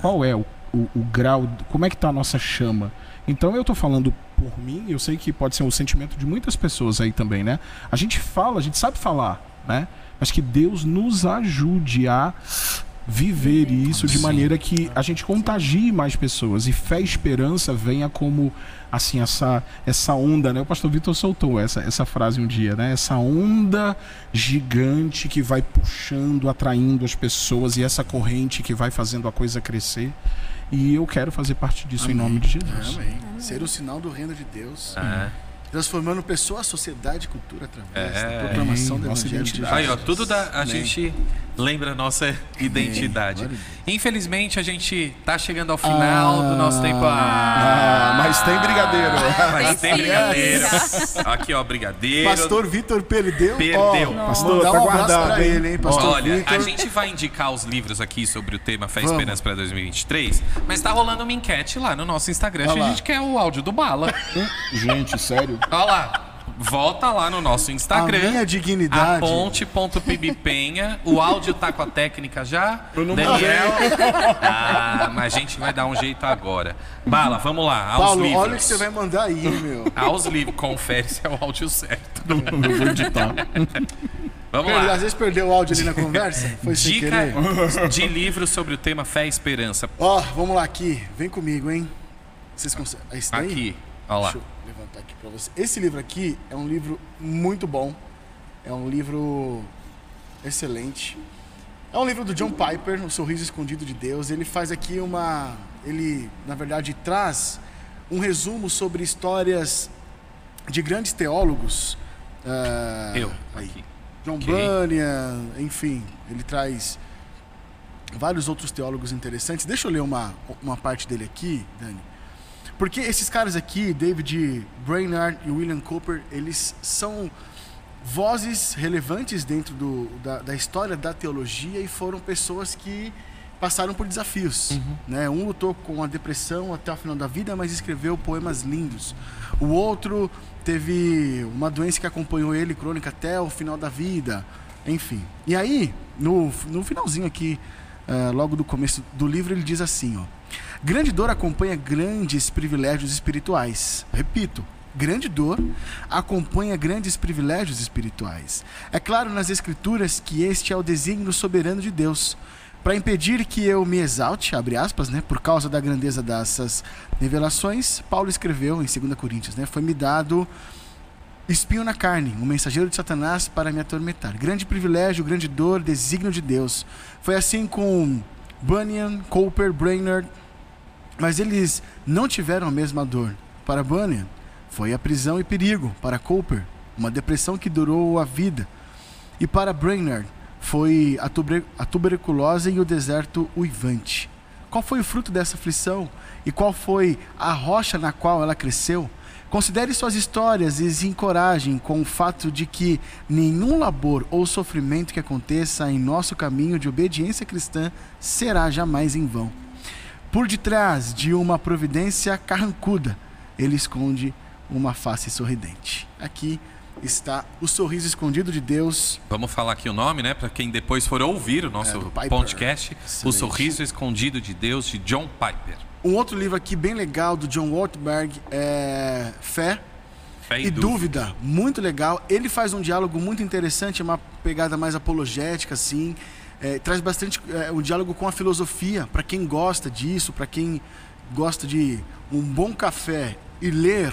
[SPEAKER 2] Qual é o, o, o grau, como é que está a nossa chama? Então eu estou falando por mim, eu sei que pode ser um sentimento de muitas pessoas aí também, né? A gente fala, a gente sabe falar, né? Mas que Deus nos ajude a viver isso de
[SPEAKER 1] Sim.
[SPEAKER 2] maneira que a gente contagie mais pessoas e fé e esperança venha como assim essa essa onda, né? O pastor Vitor soltou essa essa frase um dia, né? Essa onda gigante que vai puxando, atraindo as pessoas e essa corrente que vai fazendo a coisa crescer. E eu quero fazer parte disso em
[SPEAKER 3] Amém.
[SPEAKER 2] nome de Jesus.
[SPEAKER 3] Amém. Ser o sinal do reino de Deus,
[SPEAKER 1] É.
[SPEAKER 3] transformando pessoa, sociedade e cultura através
[SPEAKER 1] É.
[SPEAKER 3] da proclamação
[SPEAKER 2] Amém.
[SPEAKER 3] do
[SPEAKER 2] Nossa identidade.
[SPEAKER 1] Aí, ó, tudo da, a gente lembra a nossa identidade. Infelizmente, a gente tá chegando ao final do nosso tempo.
[SPEAKER 2] Ah, mas tem brigadeiro.
[SPEAKER 1] mas tem brigadeiro. Aqui, ó, brigadeiro.
[SPEAKER 3] Pastor Vitor perdeu.
[SPEAKER 1] Perdeu.
[SPEAKER 3] Ó,
[SPEAKER 2] Pastor,
[SPEAKER 3] mandar
[SPEAKER 2] tá
[SPEAKER 3] um
[SPEAKER 2] guardado,
[SPEAKER 3] ele, hein, Pastor
[SPEAKER 1] Olha,
[SPEAKER 3] Vitor.
[SPEAKER 1] a gente vai indicar os livros aqui sobre o tema Fé e. Esperança para 2023, mas tá rolando uma enquete lá no nosso Instagram. A
[SPEAKER 3] lá.
[SPEAKER 1] gente quer o áudio do Bala.
[SPEAKER 2] Gente, sério?
[SPEAKER 1] Olha lá. Volta lá no nosso Instagram.
[SPEAKER 3] A minha dignidade.
[SPEAKER 1] Aponte.pibpenha. O áudio tá com a técnica já.
[SPEAKER 2] Eu não
[SPEAKER 1] Daniel. Ah, mas a gente vai dar um jeito agora. Bala, vamos lá. Aos
[SPEAKER 3] Paulo,
[SPEAKER 1] livros.
[SPEAKER 3] olha o que você vai mandar aí, meu.
[SPEAKER 1] Aos livros. Confere se é o áudio certo.
[SPEAKER 2] Eu vou editar.
[SPEAKER 1] Vamos
[SPEAKER 3] Às
[SPEAKER 1] lá.
[SPEAKER 3] vezes perdeu o áudio ali na conversa. Foi sem
[SPEAKER 1] Dica
[SPEAKER 3] querer.
[SPEAKER 1] de livro sobre o tema Fé e Esperança.
[SPEAKER 3] Ó, vamos lá aqui. Vem comigo, hein? Vocês conseguem. Daí?
[SPEAKER 1] Aqui. Olha lá.
[SPEAKER 3] Deixa eu levantar aqui pra você. Esse livro aqui é um livro muito bom. É um livro excelente. É um livro do John Piper, O Sorriso Escondido de Deus. Ele faz aqui uma. Ele, na verdade, traz um resumo sobre histórias de grandes teólogos. ah,
[SPEAKER 1] Eu.
[SPEAKER 3] aí.
[SPEAKER 1] Aqui.
[SPEAKER 3] John
[SPEAKER 1] Ok.
[SPEAKER 3] Bunyan, enfim, ele traz vários outros teólogos interessantes. Deixa eu ler uma, uma parte dele aqui, Dani. Porque esses caras aqui, David Brainerd e William Cooper, eles são vozes relevantes dentro do, da, da história da teologia e foram pessoas que passaram por desafios. Né? Um lutou com a depressão até o final da vida, mas escreveu poemas lindos. O outro teve uma doença que acompanhou ele, crônica, até o final da vida. Enfim. E aí, no, no finalzinho aqui, eh, logo do começo do livro, ele diz assim, ó. Grande dor acompanha grandes privilégios espirituais. Repito, grande dor acompanha grandes privilégios espirituais. É claro nas Escrituras que este é o desígnio soberano de Deus. Para impedir que eu me exalte, abre aspas, né, por causa da grandeza dessas revelações, Paulo escreveu em 2 Coríntios, né, foi me dado espinho na carne, um mensageiro de Satanás para me atormentar. Grande privilégio, grande dor, desígnio de Deus. Foi assim com Bunyan, Cooper, Brainerd, mas eles não tiveram a mesma dor. Para Bunyan, foi a prisão e perigo. Para Cooper, uma depressão que durou a vida. E para Brainerd, foi a, tuber a tuberculose e o deserto uivante. Qual foi o fruto dessa aflição? E qual foi a rocha na qual ela cresceu? Considere suas histórias e se encorajem com o fato de que nenhum labor ou sofrimento que aconteça em nosso caminho de obediência cristã será jamais em vão. Por detrás de uma providência carrancuda, ele esconde uma face sorridente. Aqui está o sorriso escondido de Deus.
[SPEAKER 1] Vamos falar aqui o nome, né? Para quem depois for ouvir o nosso é, podcast. Excelente. O Sorriso Escondido de Deus, de John Piper.
[SPEAKER 3] Um outro livro aqui bem legal do John Wartberg é Fé, Fé e, e dúvida. dúvida. muito legal. Ele faz um diálogo muito interessante, uma pegada mais apologética, assim. É, traz bastante é, um diálogo com a filosofia, para quem gosta disso, para quem gosta de um bom café e ler.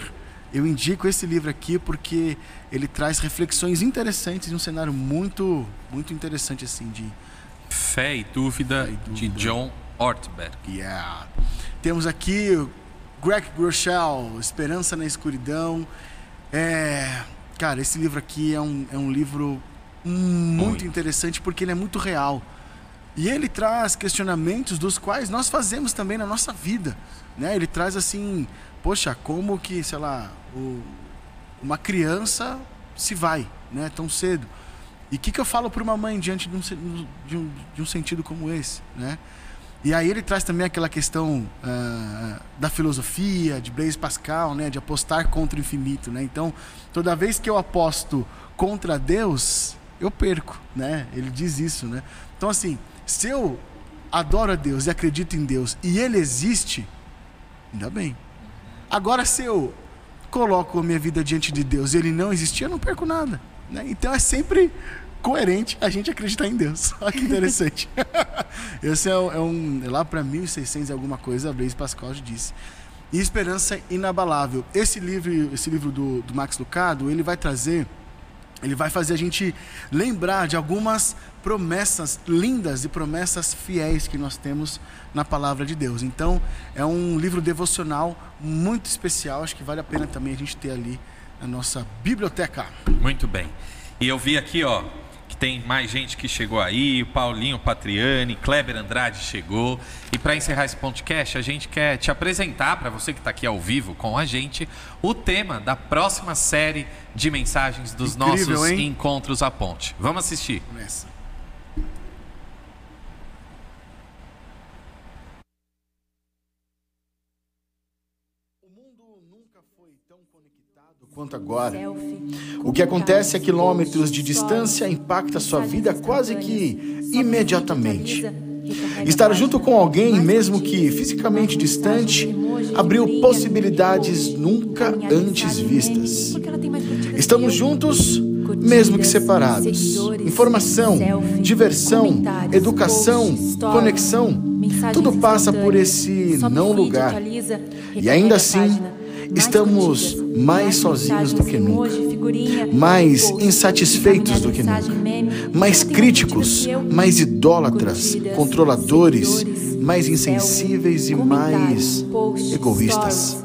[SPEAKER 3] Eu indico esse livro aqui porque ele traz reflexões interessantes em um cenário muito, muito interessante assim de
[SPEAKER 1] Fé e Dúvida, Fé e dúvida. de John Ortberg.
[SPEAKER 3] Yeah. Temos aqui Greg Groeschel, Esperança na Escuridão. É, cara, esse livro aqui é um, é um livro muito, muito interessante porque ele é muito real. E ele traz questionamentos dos quais nós fazemos também na nossa vida. Né? Ele traz assim, poxa, como que, sei lá, o, uma criança se vai né, tão cedo. E o que, que eu falo para uma mãe diante de um, de um, de um sentido como esse? Né? E aí ele traz também aquela questão uh, da filosofia, de Blaise Pascal, né, de apostar contra o infinito, né? Então, toda vez que eu aposto contra Deus, eu perco, né? Ele diz isso, né? Então, assim, se eu adoro a Deus e acredito em Deus e Ele existe, ainda bem. Agora, se eu coloco a minha vida diante de Deus e Ele não existir, eu não perco nada. Né? Então, é sempre coerente a gente acreditar em Deus. Olha que interessante. Esse é, um, é lá para 1600 alguma coisa, a Blaise Pascal disse. E esperança inabalável. Esse livro, esse livro do, do Max Lucado, ele vai trazer, ele vai fazer a gente lembrar de algumas promessas lindas e promessas fiéis que nós temos na palavra de Deus. Então, é um livro devocional muito especial, acho que vale a pena também a gente ter ali na nossa biblioteca.
[SPEAKER 1] Muito bem. E eu vi aqui, ó, que tem mais gente que chegou aí, o Paulinho Patriani, Kleber Andrade chegou. E para encerrar esse podcast, a gente quer te apresentar, para você que está aqui ao vivo com a gente, o tema da próxima série de mensagens dos Incrível, nossos hein? encontros à ponte. Vamos assistir. Começa.
[SPEAKER 3] Quanto agora. O que acontece a quilômetros de distância impacta sua vida quase que imediatamente. Estar junto com alguém, mesmo que fisicamente distante, abriu possibilidades nunca antes vistas. Estamos juntos, mesmo que separados. Informação, diversão, educação, conexão, tudo passa por esse não lugar. E ainda assim, estamos mais sozinhos do que nunca, mais insatisfeitos do que nunca, mais críticos, mais idólatras, controladores, mais insensíveis e mais egoístas.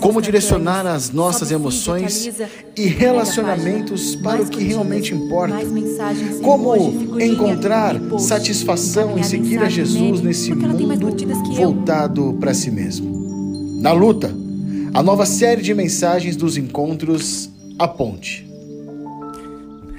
[SPEAKER 3] Como direcionar as nossas emoções e relacionamentos para o que realmente importa? Como encontrar satisfação em seguir a Jesus nesse mundo voltado para si mesmo? Na luta, a nova série de mensagens dos encontros A Ponte.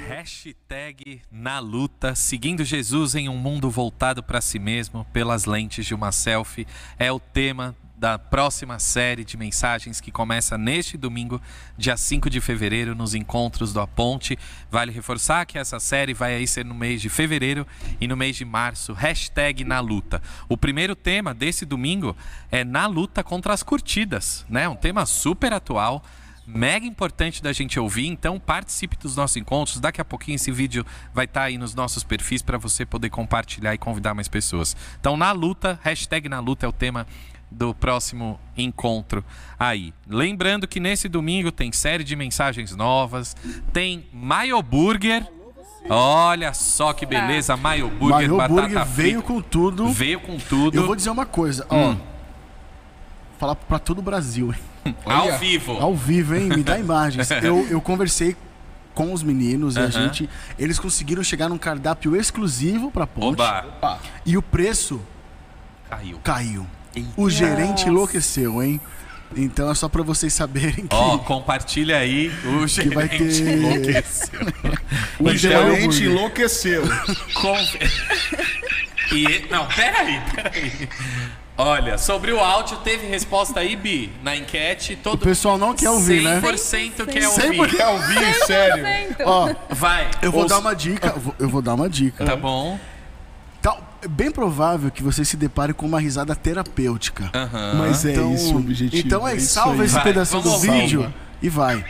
[SPEAKER 1] Hashtag na luta, seguindo Jesus em um mundo voltado para si mesmo pelas lentes de uma selfie, é o tema da próxima série de mensagens que começa neste domingo, dia 5 de fevereiro, nos encontros do A Ponte. Vale reforçar que essa série vai aí ser no mês de fevereiro e no mês de março, hashtag na luta. O primeiro tema desse domingo é na luta contra as curtidas, né? Um tema super atual mega importante da gente ouvir. Então participe dos nossos encontros. Daqui a pouquinho esse vídeo vai estar aí nos nossos perfis para você poder compartilhar e convidar mais pessoas. Então na luta, hashtag na luta é o tema do próximo encontro aí. Lembrando que nesse domingo tem série de mensagens novas, tem Mayo Burger. Olha só que beleza, Mayo Burger, batata
[SPEAKER 3] Burger veio
[SPEAKER 1] frita.
[SPEAKER 3] com tudo.
[SPEAKER 1] Veio com tudo.
[SPEAKER 3] Eu vou dizer uma coisa,
[SPEAKER 1] Hum.
[SPEAKER 3] ó. Falar pra todo o Brasil, hein?
[SPEAKER 1] ao
[SPEAKER 2] Olha,
[SPEAKER 1] vivo.
[SPEAKER 3] Ao vivo, hein? Me dá imagens. Eu, eu conversei com os meninos e a gente. Eles conseguiram chegar num cardápio exclusivo pra ponte.
[SPEAKER 1] Oba,
[SPEAKER 3] E o preço
[SPEAKER 1] caiu.
[SPEAKER 3] caiu. O gerente enlouqueceu, hein? Então é só pra vocês saberem que.
[SPEAKER 1] Ó, compartilha aí o gerente
[SPEAKER 3] vai ter-
[SPEAKER 1] enlouqueceu.
[SPEAKER 2] O
[SPEAKER 3] Então,
[SPEAKER 2] gerente enlouqueceu.
[SPEAKER 1] Com- E, não, peraí, peraí. Olha, sobre o áudio, teve resposta aí, Bi, na enquete.
[SPEAKER 3] O
[SPEAKER 1] Todo
[SPEAKER 3] pessoal não quer ouvir, né?
[SPEAKER 1] 100% quer
[SPEAKER 3] Sempre
[SPEAKER 1] ouvir.
[SPEAKER 2] Quer ouvir, sério?
[SPEAKER 3] Ó,
[SPEAKER 1] Vai.
[SPEAKER 3] eu vou
[SPEAKER 1] ouça.
[SPEAKER 3] dar uma dica. eu vou- Eu vou dar uma dica.
[SPEAKER 1] Tá bom.
[SPEAKER 3] Tal- é bem provável que você se depare com uma risada terapêutica.
[SPEAKER 2] Mas é
[SPEAKER 3] Então,
[SPEAKER 2] isso o objetivo.
[SPEAKER 3] então é,
[SPEAKER 2] isso
[SPEAKER 3] salva esse
[SPEAKER 1] Vai,
[SPEAKER 3] pedacinho do vídeo e vai.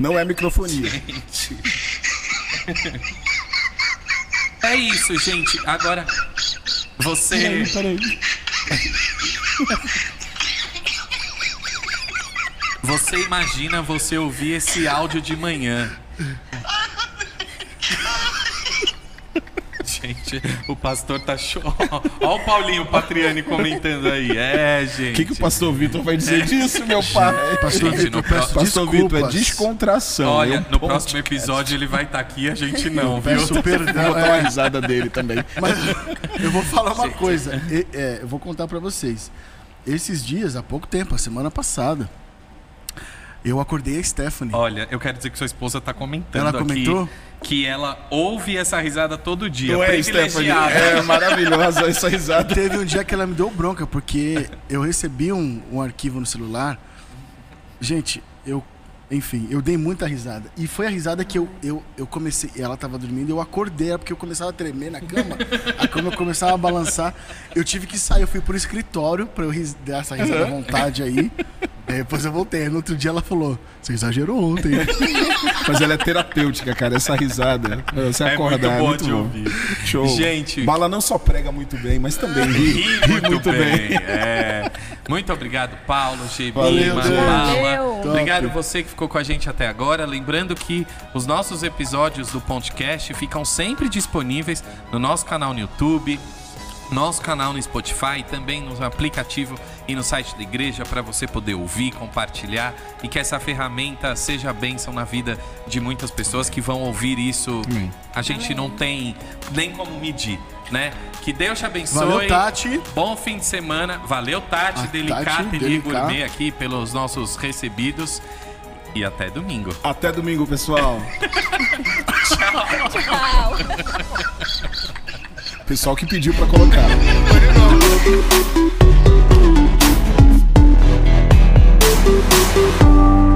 [SPEAKER 2] Não é microfonia.
[SPEAKER 1] É isso, gente. Agora, você.
[SPEAKER 2] Peraí.
[SPEAKER 1] Você imagina você ouvir esse áudio de manhã. Gente, o pastor tá chorando. Olha o Paulinho Patriani comentando aí. É, gente.
[SPEAKER 2] O que, que o pastor Vitor vai dizer disso, meu pai?
[SPEAKER 3] Pastor
[SPEAKER 1] Gente,
[SPEAKER 3] Vitor, peço
[SPEAKER 2] Pastor Vitor, é descontração.
[SPEAKER 1] Olha,
[SPEAKER 2] é um
[SPEAKER 1] no próximo episódio ele vai estar aqui e a gente não, viu?
[SPEAKER 3] Peço
[SPEAKER 2] Vou
[SPEAKER 3] perdão.
[SPEAKER 2] botar uma
[SPEAKER 3] É,
[SPEAKER 2] risada dele também.
[SPEAKER 3] mas eu vou falar uma coisa. E- é, eu vou contar pra vocês. Esses dias, há pouco tempo, a semana passada, eu acordei a Stephanie.
[SPEAKER 1] Olha, eu quero dizer que sua esposa tá comentando
[SPEAKER 3] Ela comentou?
[SPEAKER 1] aqui que ela ouve essa risada todo dia.
[SPEAKER 2] É, Stephanie? É maravilhosa essa risada.
[SPEAKER 3] Teve um dia que ela me deu bronca, porque eu recebi um, um arquivo no celular. Gente, eu. Enfim, eu dei muita risada. E foi a risada que eu, eu, eu comecei. Ela tava dormindo, eu acordei, porque eu começava a tremer na cama. a cama começava a balançar. Eu tive que sair, eu fui pro escritório pra eu ris- dar essa risada à vontade aí. Aí Depois eu voltei. No outro dia ela falou: Você exagerou ontem.
[SPEAKER 2] Mas ela é terapêutica, cara. Essa risada. Você
[SPEAKER 1] É
[SPEAKER 2] acorda,
[SPEAKER 1] muito
[SPEAKER 2] é
[SPEAKER 1] boa
[SPEAKER 2] muito
[SPEAKER 1] de
[SPEAKER 2] bom.
[SPEAKER 1] ouvir.
[SPEAKER 2] Show.
[SPEAKER 1] Gente.
[SPEAKER 2] Bala não só prega muito bem, mas também ri,
[SPEAKER 1] Ri
[SPEAKER 2] ri
[SPEAKER 1] muito, bem. É. Muito obrigado, Paulo,
[SPEAKER 3] gente.
[SPEAKER 1] Bala.
[SPEAKER 4] Valeu.
[SPEAKER 1] Obrigado
[SPEAKER 3] Top.
[SPEAKER 1] você que ficou com a gente até agora. Lembrando que os nossos episódios do podcast ficam sempre disponíveis no nosso canal no YouTube, nosso canal no Spotify, também no aplicativo e no site da igreja para você poder ouvir, compartilhar e que essa ferramenta seja bênção na vida de muitas pessoas que vão ouvir isso.
[SPEAKER 2] Amém.
[SPEAKER 1] A gente não tem nem como medir, né? Que Deus te abençoe.
[SPEAKER 3] Valeu, Tati.
[SPEAKER 1] Bom fim de semana. Valeu, Tati,
[SPEAKER 3] A
[SPEAKER 1] Delicata e. Gourmet aqui pelos nossos recebidos. E até domingo.
[SPEAKER 2] Até domingo, pessoal.
[SPEAKER 4] Tchau.
[SPEAKER 2] Pessoal que pediu pra colocar.